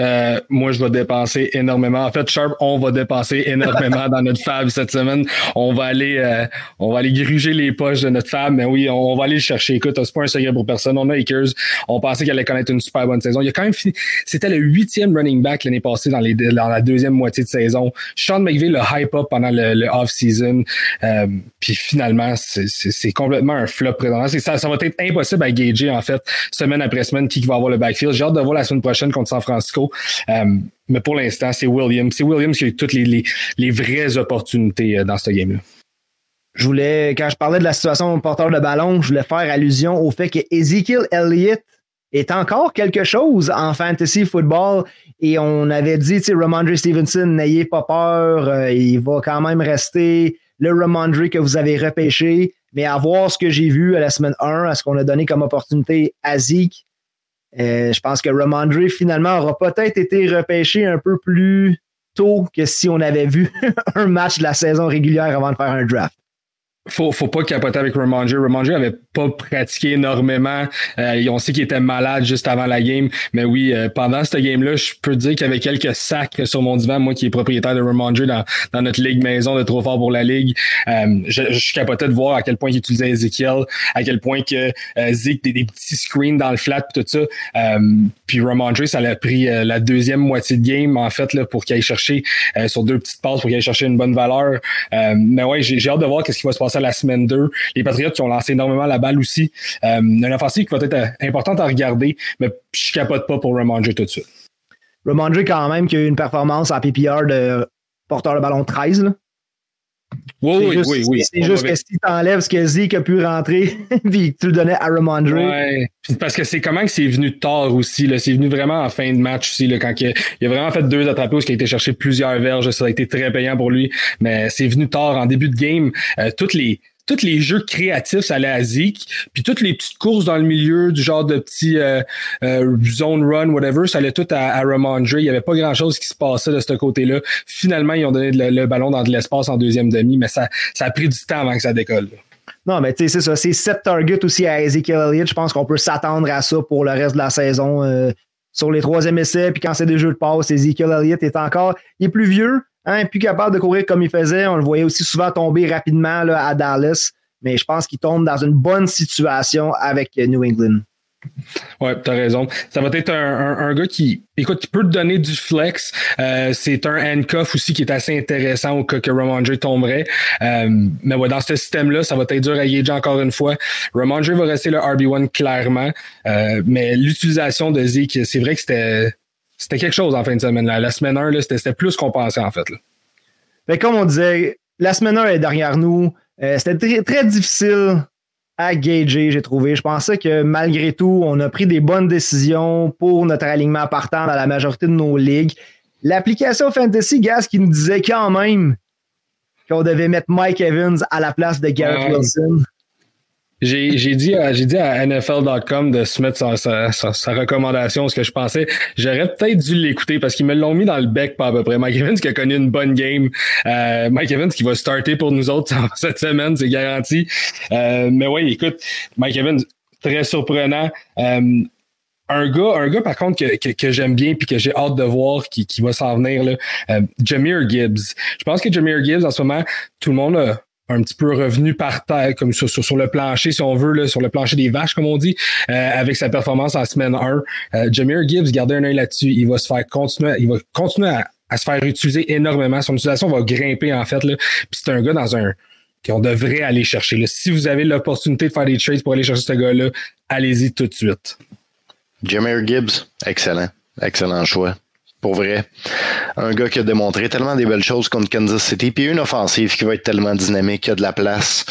Euh, moi, je vais dépenser énormément. En fait, Sharp, on va dépenser énormément dans notre fab cette semaine. On va aller, euh, on va aller gruger les poches de notre fab, mais oui, on, va aller le chercher. Écoute, c'est pas un secret pour personne. On a Akers. On pensait qu'elle allait connaître une super bonne saison. Il a quand même fini. C'était le huitième running back l'année passée dans, les, dans la deuxième moitié de saison. Sean McVay le hype up pendant le, off-season. Euh, puis finalement, c'est complètement un flop présent. Ça, ça va être impossible à gager, en fait, semaine après semaine, qui va avoir le backfield. J'ai hâte de voir la semaine prochaine contre San Francisco. Euh, mais pour l'instant, c'est Williams. C'est Williams qui a eu toutes les, vraies opportunités euh, dans ce game-là. Je voulais, quand je parlais de la situation porteur de ballon, je voulais faire allusion au fait que Ezekiel Elliott est encore quelque chose en fantasy football. Et on avait dit, tu sais, Ramondre Stevenson, n'ayez pas peur, euh, il va quand même rester le Ramondre que vous avez repêché. Mais à voir ce que j'ai vu à la semaine 1, à ce qu'on a donné comme opportunité à Zeke, euh, je pense que Ramondre, finalement, aura peut-être été repêché un peu plus tôt que si on avait vu un match de la saison régulière avant de faire un draft faut, faut pas capoter avec Ramondre. Ramondre avait pas pratiqué énormément. Euh, on sait qu'il était malade juste avant la game. Mais oui, euh, pendant cette game-là, je peux dire qu'il y avait quelques sacs sur mon divan, moi qui est propriétaire de Ramondre dans, notre ligue maison de Trop Fort pour la Ligue. Euh, je, je capotais de voir à quel point il utilisait Ezekiel, à quel point que Zeke des, des, petits screens dans le flat tout ça. puis Ramondre, ça l'a pris la deuxième moitié de game, en fait, là, pour qu'il aille chercher sur deux petites passes, pour qu'il aille chercher une bonne valeur. mais ouais, j'ai hâte de voir qu'est-ce qui va se passer la semaine 2. Les Patriots qui ont lancé énormément la balle aussi. Euh, une offensive qui va être euh, importante à regarder, mais je capote pas pour Ramondre tout de suite. Ramondre, quand même, qui a eu une performance en PPR de porteur de ballon 13. Là. Oui, oui, oui, oui, C'est juste que si tu enlèves ce que Zeke a pu rentrer, puis tu le donnais à Ramondre. Ouais. Parce que c'est comment que c'est venu tard aussi. C'est venu vraiment en fin de match aussi. Là, quand il a, vraiment fait deux attrapés où il a été chercher plusieurs verges. Ça a été très payant pour lui. Mais c'est venu tard en début de game. Euh, toutes les tous les jeux créatifs, ça allait à Zeke. Puis toutes les petites courses dans le milieu, du genre de petits euh, euh, zone run, whatever, ça allait tout à, à Ramondre. Il n'y avait pas grand-chose qui se passait de ce côté-là. Finalement, ils ont donné le, ballon dans de l'espace en deuxième demi, mais ça, ça a pris du temps avant que ça décolle. Non, mais tu sais, c'est ça. C'est sept targets aussi à Ezekiel Elliott. Je pense qu'on peut s'attendre à ça pour le reste de la saison. Euh, sur les troisième essais, puis quand c'est des jeux de passe, Ezekiel Elliott est encore. Il est plus vieux, Hein, plus capable de courir comme il faisait. On le voyait aussi souvent tomber rapidement à Dallas. Mais je pense qu'il tombe dans une bonne situation avec New England. Ouais, t'as raison. Ça va être un, gars qui, écoute, qui peut te donner du flex. Euh, c'est un handcuff aussi qui est assez intéressant au cas que Ramondre tomberait. Euh, mais dans ce système-là, ça va être dur à gager encore une fois. Ramondre va rester le RB1 clairement. Euh, mais l'utilisation de Zeke, c'est vrai que c'était c'était quelque chose en fin de semaine. La semaine 1, c'était plus qu'on pensait en fait. Là. comme on disait, la semaine 1 est derrière nous. Euh, c'était très, difficile à gager, j'ai trouvé. Je pensais que malgré tout, on a pris des bonnes décisions pour notre alignement partant dans la majorité de nos ligues. L'application Fantasy Gas qui nous disait quand même qu'on devait mettre Mike Evans à la place de Garrett Wilson. J'ai dit, à, dit à NFL.com de se mettre sa, sa, recommandation, ce que je pensais. J'aurais peut-être dû l'écouter parce qu'ils me l'ont mis dans le bec pas à peu près. Mike Evans qui a connu une bonne game. Euh, Mike Evans qui va starter pour nous autres cette semaine, c'est garanti. Euh, mais oui, écoute, Mike Evans, très surprenant. Euh, un gars, un gars par contre que, que, j'aime bien puis que j'ai hâte de voir qui, qui va s'en venir, là, euh, Jameer Gibbs. Je pense que Jameer Gibbs, en ce moment, tout le monde a un petit peu revenu par terre, comme sur, sur, le plancher, si on veut, là, sur le plancher des vaches, comme on dit, euh, avec sa performance en semaine 1. Euh, Jameer Gibbs, gardez un œil là-dessus. Il va se faire continuer, il va continuer à, se faire utiliser énormément. Son utilisation va grimper, en fait. Puis c'est un gars dans un qu'on devrait aller chercher. Si vous avez l'opportunité de faire des trades pour aller chercher ce gars-là, allez-y tout de suite. Jameer Gibbs, excellent. Excellent choix pour vrai. Un gars qui a démontré tellement des belles choses contre Kansas City, puis une offensive qui va être tellement dynamique, il y a de la place.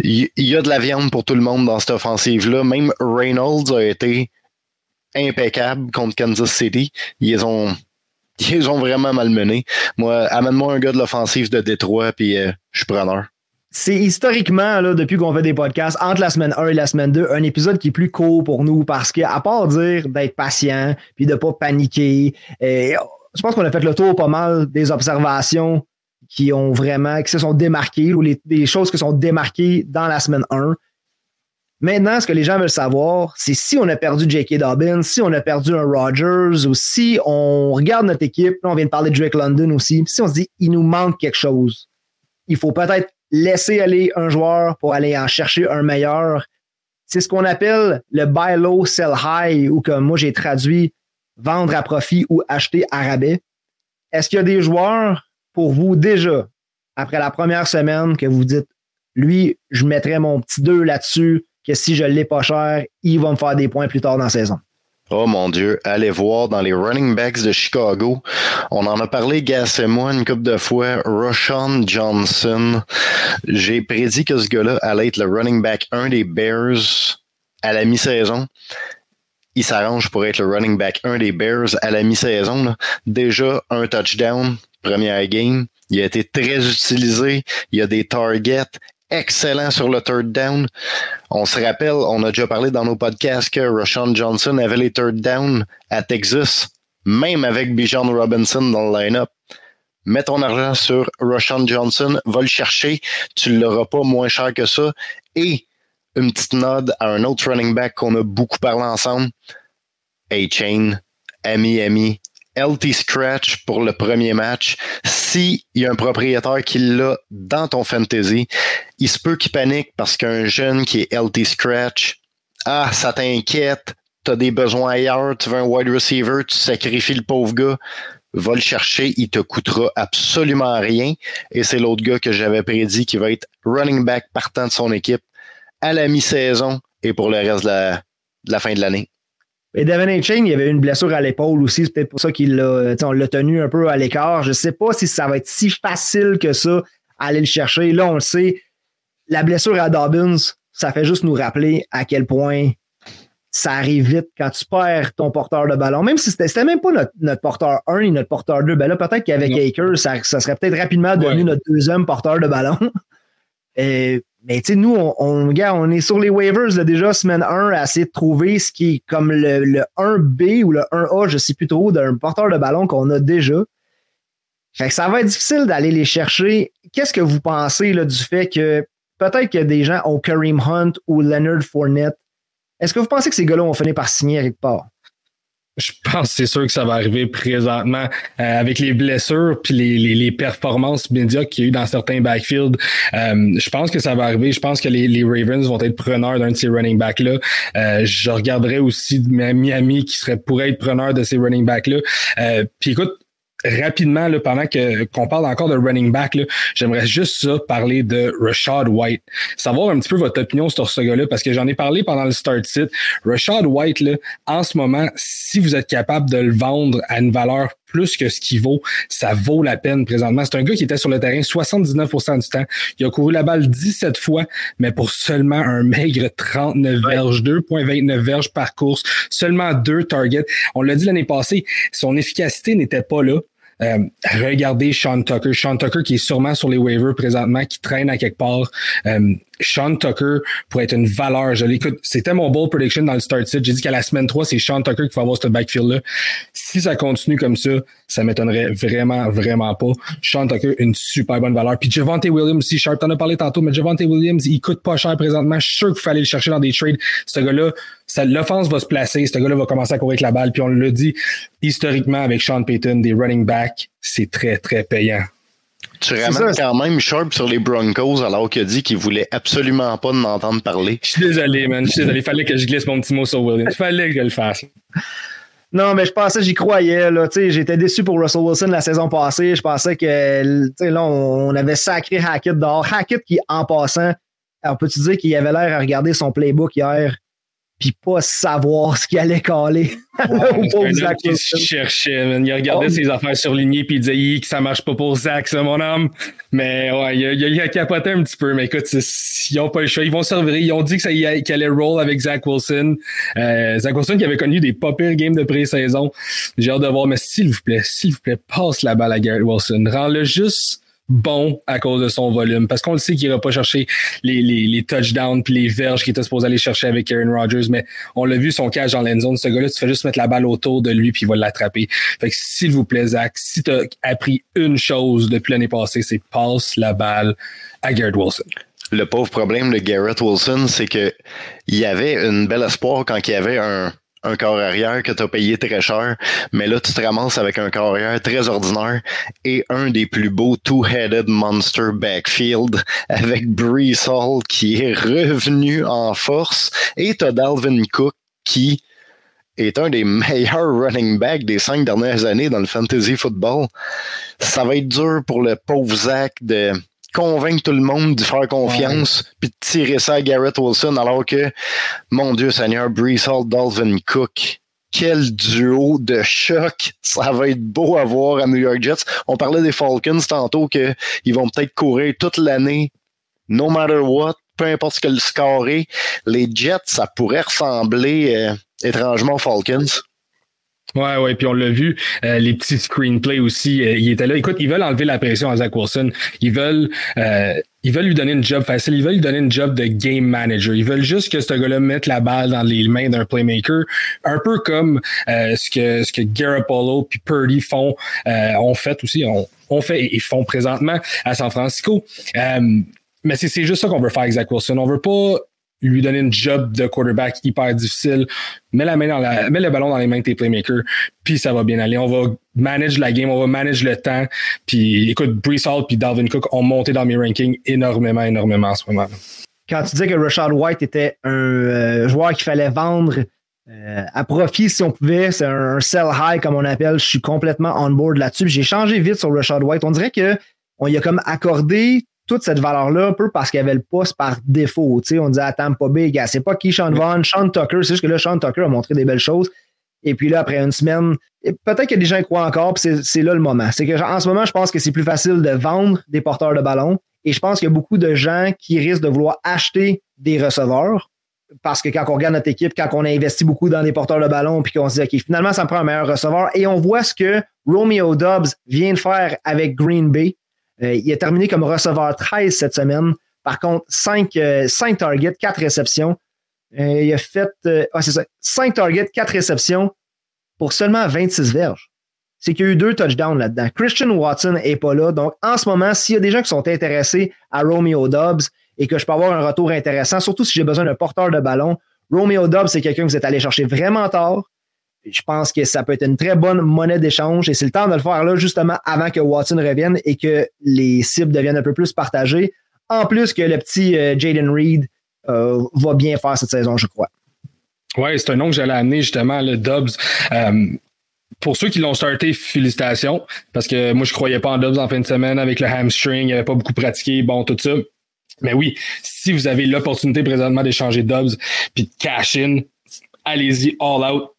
Il y a de la viande pour tout le monde dans cette offensive-là. Même Reynolds a été impeccable contre Kansas City. Ils ont, ils ont vraiment malmené. Moi, amène-moi un gars de l'offensive de Détroit, puis euh, je suis preneur c'est historiquement, là, depuis qu'on fait des podcasts, entre la semaine 1 et la semaine 2, un épisode qui est plus court pour nous parce qu'à part dire d'être patient puis de pas paniquer, je pense qu'on a fait le tour pas mal des observations qui ont vraiment, qui se sont démarquées ou les, choses qui sont démarquées dans la semaine 1. Maintenant, ce que les gens veulent savoir, c'est si on a perdu J.K. Dobbins, si on a perdu un Rodgers, ou si on regarde notre équipe, là, on vient de parler de Drake London aussi, si on se dit, il nous manque quelque chose, il faut peut-être laisser aller un joueur pour aller en chercher un meilleur. C'est ce qu'on appelle le buy low, sell high, ou comme moi j'ai traduit vendre à profit ou acheter à rabais. Est-ce qu'il y a des joueurs pour vous déjà, après la première semaine, que vous dites, lui, je mettrais mon petit 2 là-dessus, que si je l'ai pas cher, il va me faire des points plus tard dans la saison? Oh mon Dieu, allez voir dans les running backs de Chicago. On en a parlé, Gas et moi, une couple de fois. Roshan Johnson. J'ai prédit que ce gars-là allait être le running back 1 des Bears à la mi-saison. Il s'arrange pour être le running back 1 des Bears à la mi-saison. Déjà un touchdown, première game. Il a été très utilisé. Il y a des targets excellent sur le third down. On se rappelle, on a déjà parlé dans nos podcasts que Rashawn Johnson avait les third down à Texas, même avec Bijan Robinson dans le line-up. Mets ton argent sur Rashawn Johnson, va le chercher, tu ne l'auras pas moins cher que ça. Et une petite nod à un autre running back qu'on a beaucoup parlé ensemble, A-Chain, Ami Ami, LT Scratch pour le premier match. S'il y a un propriétaire qui l'a dans ton fantasy, il se peut qu'il panique parce qu'un jeune qui est LT Scratch, ah, ça t'inquiète, tu as des besoins ailleurs, tu veux un wide receiver, tu sacrifies le pauvre gars, va le chercher, il te coûtera absolument rien. Et c'est l'autre gars que j'avais prédit qui va être running back partant de son équipe à la mi-saison et pour le reste de la fin de l'année. Et Devin Chain, il y avait une blessure à l'épaule aussi. C'est peut-être pour ça qu'il l'a, l'a tenu un peu à l'écart. Je ne sais pas si ça va être si facile que ça aller le chercher. Là, on le sait. La blessure à Dobbins, ça fait juste nous rappeler à quel point ça arrive vite quand tu perds ton porteur de ballon. Même si c'était, c'était même pas notre, porteur 1 et notre porteur 2. Ben là, peut-être qu'avec Akers, ça, ça, serait peut-être rapidement devenu notre deuxième porteur de ballon. Et mais tu sais, nous, on, on, on est sur les waivers déjà, semaine 1, à essayer de trouver ce qui est comme le, 1B ou le 1A, je sais plus trop, d'un porteur de ballon qu'on a déjà. Fait que ça va être difficile d'aller les chercher. Qu'est-ce que vous pensez là, du fait que peut-être que des gens ont Kareem Hunt ou Leonard Fournette? Est-ce que vous pensez que ces gars-là vont finir par signer quelque part? Je pense c'est sûr que ça va arriver présentement euh, avec les blessures puis les, les, les performances médiocres qu'il y a eu dans certains backfields. Euh, je pense que ça va arriver. Je pense que les, les Ravens vont être preneurs d'un de ces running backs-là. Euh, je regarderais aussi Miami qui pourrait être preneur de ces running backs-là. puis écoute, rapidement, là, pendant que qu'on parle encore de running back, j'aimerais juste ça parler de Rashad White. Savoir un petit peu votre opinion sur ce gars-là, parce que j'en ai parlé pendant le start sit. Rashad White, là, en ce moment, si vous êtes capable de le vendre à une valeur plus que ce qu'il vaut, ça vaut la peine présentement. C'est un gars qui était sur le terrain 79% du temps. Il a couru la balle 17 fois, mais pour seulement un maigre 39 verges, 2.29 verges par course, seulement deux targets. On l'a dit l'année passée, son efficacité n'était pas là. Euh, regardez Sean Tucker. Sean Tucker qui est sûrement sur les waivers présentement, qui traîne à quelque part. Euh, Sean Tucker pourrait être une valeur. Je l'écoute. C'était mon bold prediction dans le start set. J'ai dit qu'à la semaine 3, c'est Sean Tucker qui va avoir ce backfield-là. Si ça continue comme ça, ça m'étonnerait vraiment, vraiment pas. Sean Tucker, une super bonne valeur. Puis Javante Williams, si Sharp t'en a parlé tantôt, mais Javante Williams, il coûte pas cher présentement. Je suis sûr qu'il fallait le chercher dans des trades. Ce gars-là, l'offense va se placer. Ce gars-là va commencer à courir avec la balle. Puis on le dit historiquement avec Sean Payton, des running backs, c'est très, très payant. Tu ramènes quand même Sharp sur les Broncos alors qu'il a dit qu'il voulait absolument pas de m'entendre parler. Je suis désolé, man. Je suis désolé. Il fallait que je glisse mon petit mot sur Williams. Il fallait que je le fasse. Non, mais je pensais, j'y croyais. Là, j'étais déçu pour Russell Wilson la saison passée. Je pensais que là, on avait sacré Hackett dehors. Hackett qui, en passant, on peut-tu dire qu'il avait l'air à regarder son playbook hier? Puis pas savoir ce qu'il allait caler. Ouais, Zach qui cherchait, Il regardait oh. ses affaires surlignées puis il disait que ça marche pas pour Zach, ça, mon homme. Mais ouais, il a, capoté un petit peu. Mais écoute, ils ont pas le choix. Ils vont servir. Ils ont dit que ça qu'il allait roll avec Zach Wilson. Euh, Zach Wilson qui avait connu des pas pires games de pré-saison. J'ai hâte de voir. Mais s'il vous plaît, s'il vous plaît, passe la balle à Garrett Wilson. Rends-le juste bon à cause de son volume. Parce qu'on le sait qu'il va pas chercher les, les, touchdowns puis les verges qu'il était supposé aller chercher avec Aaron Rodgers, mais on l'a vu son cage dans l'endzone. Ce gars-là, tu fais juste mettre la balle autour de lui puis il va l'attraper. Fait que s'il vous plaît, Zach, si tu as appris une chose depuis l'année passée, c'est passe la balle à Garrett Wilson. le pauvre problème de Garrett Wilson, c'est que il y avait une belle espoir quand il y avait un, un corps arrière que tu as payé très cher, mais là, tu te ramasses avec un corps arrière très ordinaire et un des plus beaux two-headed monster backfield avec Brees Hall qui est revenu en force et tu as Dalvin Cook qui est un des meilleurs running backs des cinq dernières années dans le fantasy football. Ça va être dur pour le pauvre Zach de convaincre tout le monde de faire confiance puis de tirer ça à Garrett Wilson alors que, mon Dieu Seigneur, Brees Hall, Dalvin Cook, quel duo de choc. Ça va être beau à voir à New York Jets. On parlait des Falcons tantôt qu'ils vont peut-être courir toute l'année, no matter what, peu importe ce que le score est. Les Jets, ça pourrait ressembler euh, étrangement aux Falcons. Ouais, ouais, puis on l'a vu, euh, les petits screenplays aussi, euh, il était là. Écoute, ils veulent enlever la pression à Zach Wilson. Ils veulent, euh, ils veulent lui donner une job facile. Ils veulent lui donner une job de game manager. Ils veulent juste que ce gars-là mette la balle dans les mains d'un playmaker, un peu comme ce que ce que Garoppolo puis Purdy font, ont fait aussi, ont, ont fait et font présentement à San Francisco. mais c'est juste ça qu'on veut faire avec Zach Wilson. On veut pas lui donner une job de quarterback hyper difficile. Mets, la main dans la, mets le ballon dans les mains de tes playmakers, puis ça va bien aller. On va manage la game, on va manage le temps. Puis écoute, Brees Hall puis Dalvin Cook ont monté dans mes rankings énormément, énormément en ce moment. Quand tu dis que Rashad White était un euh, joueur qu'il fallait vendre euh, à profit si on pouvait, c'est un sell high comme on appelle, je suis complètement on board là-dessus. J'ai changé vite sur Rashad White. On dirait que on y a comme accordé toute cette valeur-là un peu parce qu'il y avait le poste par défaut. sais, on disait à Tampa Bay, c'est pas qui Sean Vaughn, Sean Tucker, c'est juste que là, Sean Tucker a montré des belles choses. Et puis là, après une semaine, peut-être que des gens y croient encore, puis c'est là le moment. C'est que en ce moment, je pense que c'est plus facile de vendre des porteurs de ballon. Et je pense qu'il y a beaucoup de gens qui risquent de vouloir acheter des receveurs. Parce que quand on regarde notre équipe, quand on a investi beaucoup dans des porteurs de ballon, puis qu'on se dit, OK, finalement, ça me prend un meilleur receveur. Et on voit ce que Romeo Dobbs vient de faire avec Green Bay. Euh, il a terminé comme receveur 13 cette semaine. Par contre, 5, euh, targets, 4 réceptions. Euh, il a fait ah, ça, 5 targets, 4 réceptions pour seulement 26 verges. C'est qu'il y a eu deux touchdowns là-dedans. Christian Watson n'est pas là. Donc, en ce moment, s'il y a des gens qui sont intéressés à Romeo Dobbs et que je peux avoir un retour intéressant, surtout si j'ai besoin d'un porteur de ballon, Romeo Dobbs, c'est quelqu'un que vous êtes allé chercher vraiment tard je pense que ça peut être une très bonne monnaie d'échange et c'est le temps de le faire là, justement, avant que Watson revienne et que les cibles deviennent un peu plus partagées. En plus que le petit euh, Jaden Reed euh, va bien faire cette saison, je crois. Oui, c'est un nom que j'allais amener justement, le Dubs. Euh, pour ceux qui l'ont starté, félicitations, parce que moi, je croyais pas en Dubs en fin de semaine avec le hamstring, il avait pas beaucoup pratiqué, bon, tout ça. Mais oui, si vous avez l'opportunité présentement d'échanger Dubs puis de cash in, allez-y all out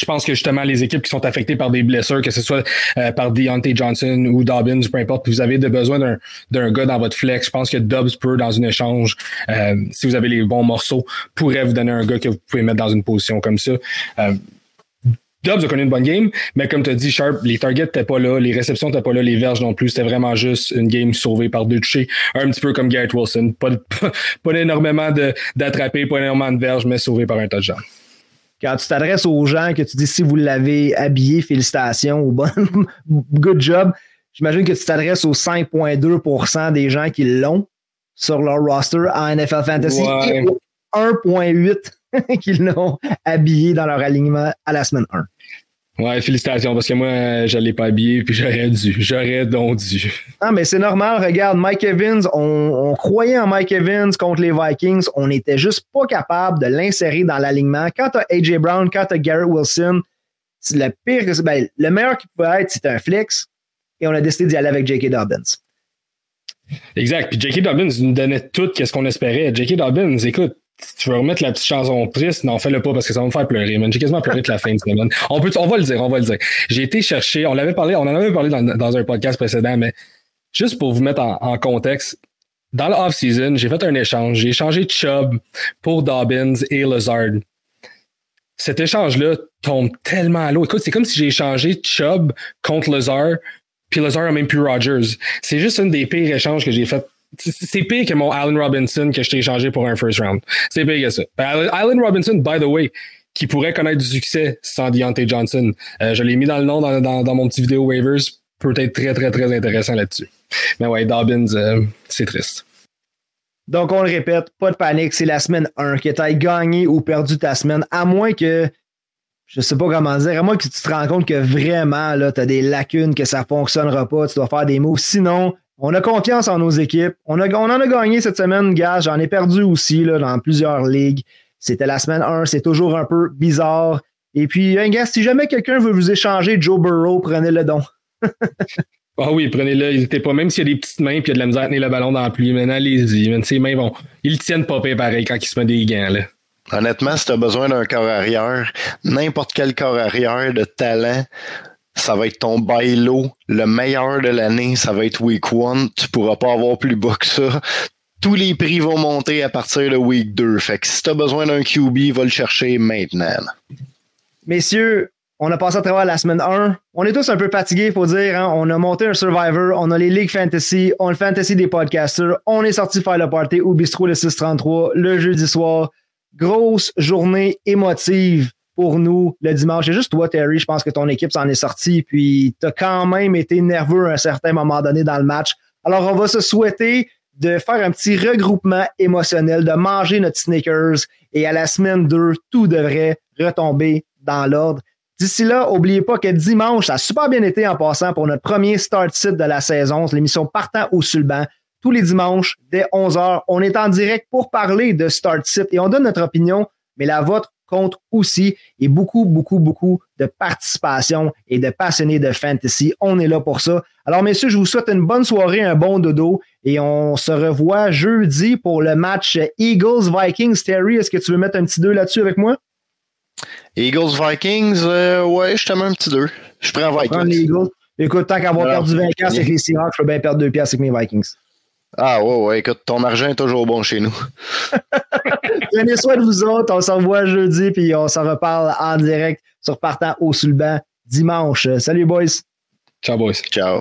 je pense que justement, les équipes qui sont affectées par des blessures, que ce soit euh, par Deontay Johnson ou Dobbins, peu importe, vous avez besoin d'un gars dans votre flex. Je pense que Dobbs peut, dans un échange, euh, si vous avez les bons morceaux, pourrait vous donner un gars que vous pouvez mettre dans une position comme ça. Euh, Dobbs a connu une bonne game, mais comme tu as dit, Sharp, les targets n'étaient pas là, les réceptions n'étaient pas là, les verges non plus. C'était vraiment juste une game sauvée par deux touchés, un petit peu comme Garrett Wilson. Pas, pas, énormément d'attrapés, pas énormément de verges, mais sauvé par un touchdown quand tu t'adresses aux gens, que tu dis si vous l'avez habillé, félicitations ou bon, good job, j'imagine que tu t'adresses aux 5,2% des gens qui l'ont sur leur roster en NFL Fantasy et aux 1,8 qui l'ont habillé dans leur alignement à la semaine 1. Ouais, félicitations, parce que moi, je ne l'ai pas habillé, puis j'aurais dû. J'aurais donc dû. Ah, mais c'est normal. Regarde, Mike Evans, on, croyait en Mike Evans contre les Vikings. On n'était juste pas capable de l'insérer dans l'alignement. Quand tu as A.J. Brown, quand tu as Garrett Wilson, le pire, ben, le meilleur qui pouvait être, c'était un flex. Et on a décidé d'y aller avec J.K. Dobbins. Exact. Puis J.K. Dobbins nous donnait tout ce qu'on espérait. J.K. Dobbins, écoute, tu veux remettre la petite chanson triste, non, fais-le pas parce que ça va me faire pleurer, J'ai quasiment pleuré toute la fin de semaine. On peut, on va le dire, on va le dire. J'ai été chercher, on l'avait parlé, on en avait parlé dans, un podcast précédent, mais juste pour vous mettre en, contexte, dans le off-season, j'ai fait un échange. J'ai échangé Chubb pour Dobbins et Lazard. Cet échange-là tombe tellement à l'eau. Écoute, c'est comme si j'ai échangé Chubb contre Lazard, puis Lazard a même plus Rogers. C'est juste une des pires échanges que j'ai fait c'est pire que mon Allen Robinson que je t'ai échangé pour un first round. C'est pire que ça. Ben, Allen Robinson, by the way, qui pourrait connaître du succès sans Deontay Johnson. Euh, je l'ai mis dans le nom dans, dans, mon petit vidéo waivers. Peut être très, très, très intéressant là-dessus. Mais ouais, Dobbins, euh, c'est triste. Donc, on le répète, pas de panique, c'est la semaine 1, que tu gagné ou perdu ta semaine, à moins que, je sais pas comment dire, à moins que tu te rends compte que vraiment, là, tu as des lacunes, que ça fonctionnera pas, tu dois faire des moves. Sinon, on a confiance en nos équipes. On, a, on en a gagné cette semaine, gars. J'en ai perdu aussi là, dans plusieurs ligues. C'était la semaine 1, c'est toujours un peu bizarre. Et puis, un gars, si jamais quelqu'un veut vous échanger Joe Burrow, prenez le don. Ah oui, prenez-le. N'hésitez pas. Même s'il y a des petites mains et il y a de la misère à tenir le ballon dans la pluie, maintenant, allez-y. Ses mains vont. Ils le tiennent pas pareil quand il se met des gants. Là. Honnêtement, si tu as besoin d'un corps arrière, n'importe quel corps arrière de talent, ça va être ton bailo. Le meilleur de l'année, ça va être week one. Tu pourras pas avoir plus bas que ça. Tous les prix vont monter à partir de week 2. Fait que si tu as besoin d'un QB, va le chercher maintenant. Messieurs, on a passé à travers la semaine 1. On est tous un peu fatigués, faut dire. Hein. On a monté un Survivor, on a les Ligues Fantasy, on a le Fantasy des podcasters, on est sorti faire le party au bistrot le 633 le jeudi soir. Grosse journée émotive pour nous le dimanche. C'est juste toi, Terry, je pense que ton équipe s'en est sortie, puis tu as quand même été nerveux à un certain moment donné dans le match. Alors, on va se souhaiter de faire un petit regroupement émotionnel, de manger notre sneakers, et à la semaine 2, tout devrait retomber dans l'ordre. D'ici là, n'oubliez pas que dimanche, ça a super bien été en passant pour notre premier start site de la saison, l'émission Partant au Sulban. Tous les dimanches, dès 11h, on est en direct pour parler de start site et on donne notre opinion, mais la vôtre compte aussi et beaucoup, beaucoup, beaucoup de participation et de passionnés de fantasy. On est là pour ça. Alors, messieurs, je vous souhaite une bonne soirée, un bon dodo et on se revoit jeudi pour le match Eagles-Vikings. Terry, est-ce que tu veux mettre un petit 2 là-dessus avec moi? Eagles Vikings, euh, ouais, je te mets un petit 2. Je prends Vikings. Écoute, tant qu'avoir perdu 20 piastres avec les Seahawks, je peux bien perdre 2 piastres avec mes Vikings. Ah ouais, ouais, écoute, ton argent est toujours bon chez nous. Prenez soin de vous autres, on se revoit jeudi, puis on s'en reparle en direct sur Partant au Sulban dimanche. Salut boys. Ciao boys. Ciao.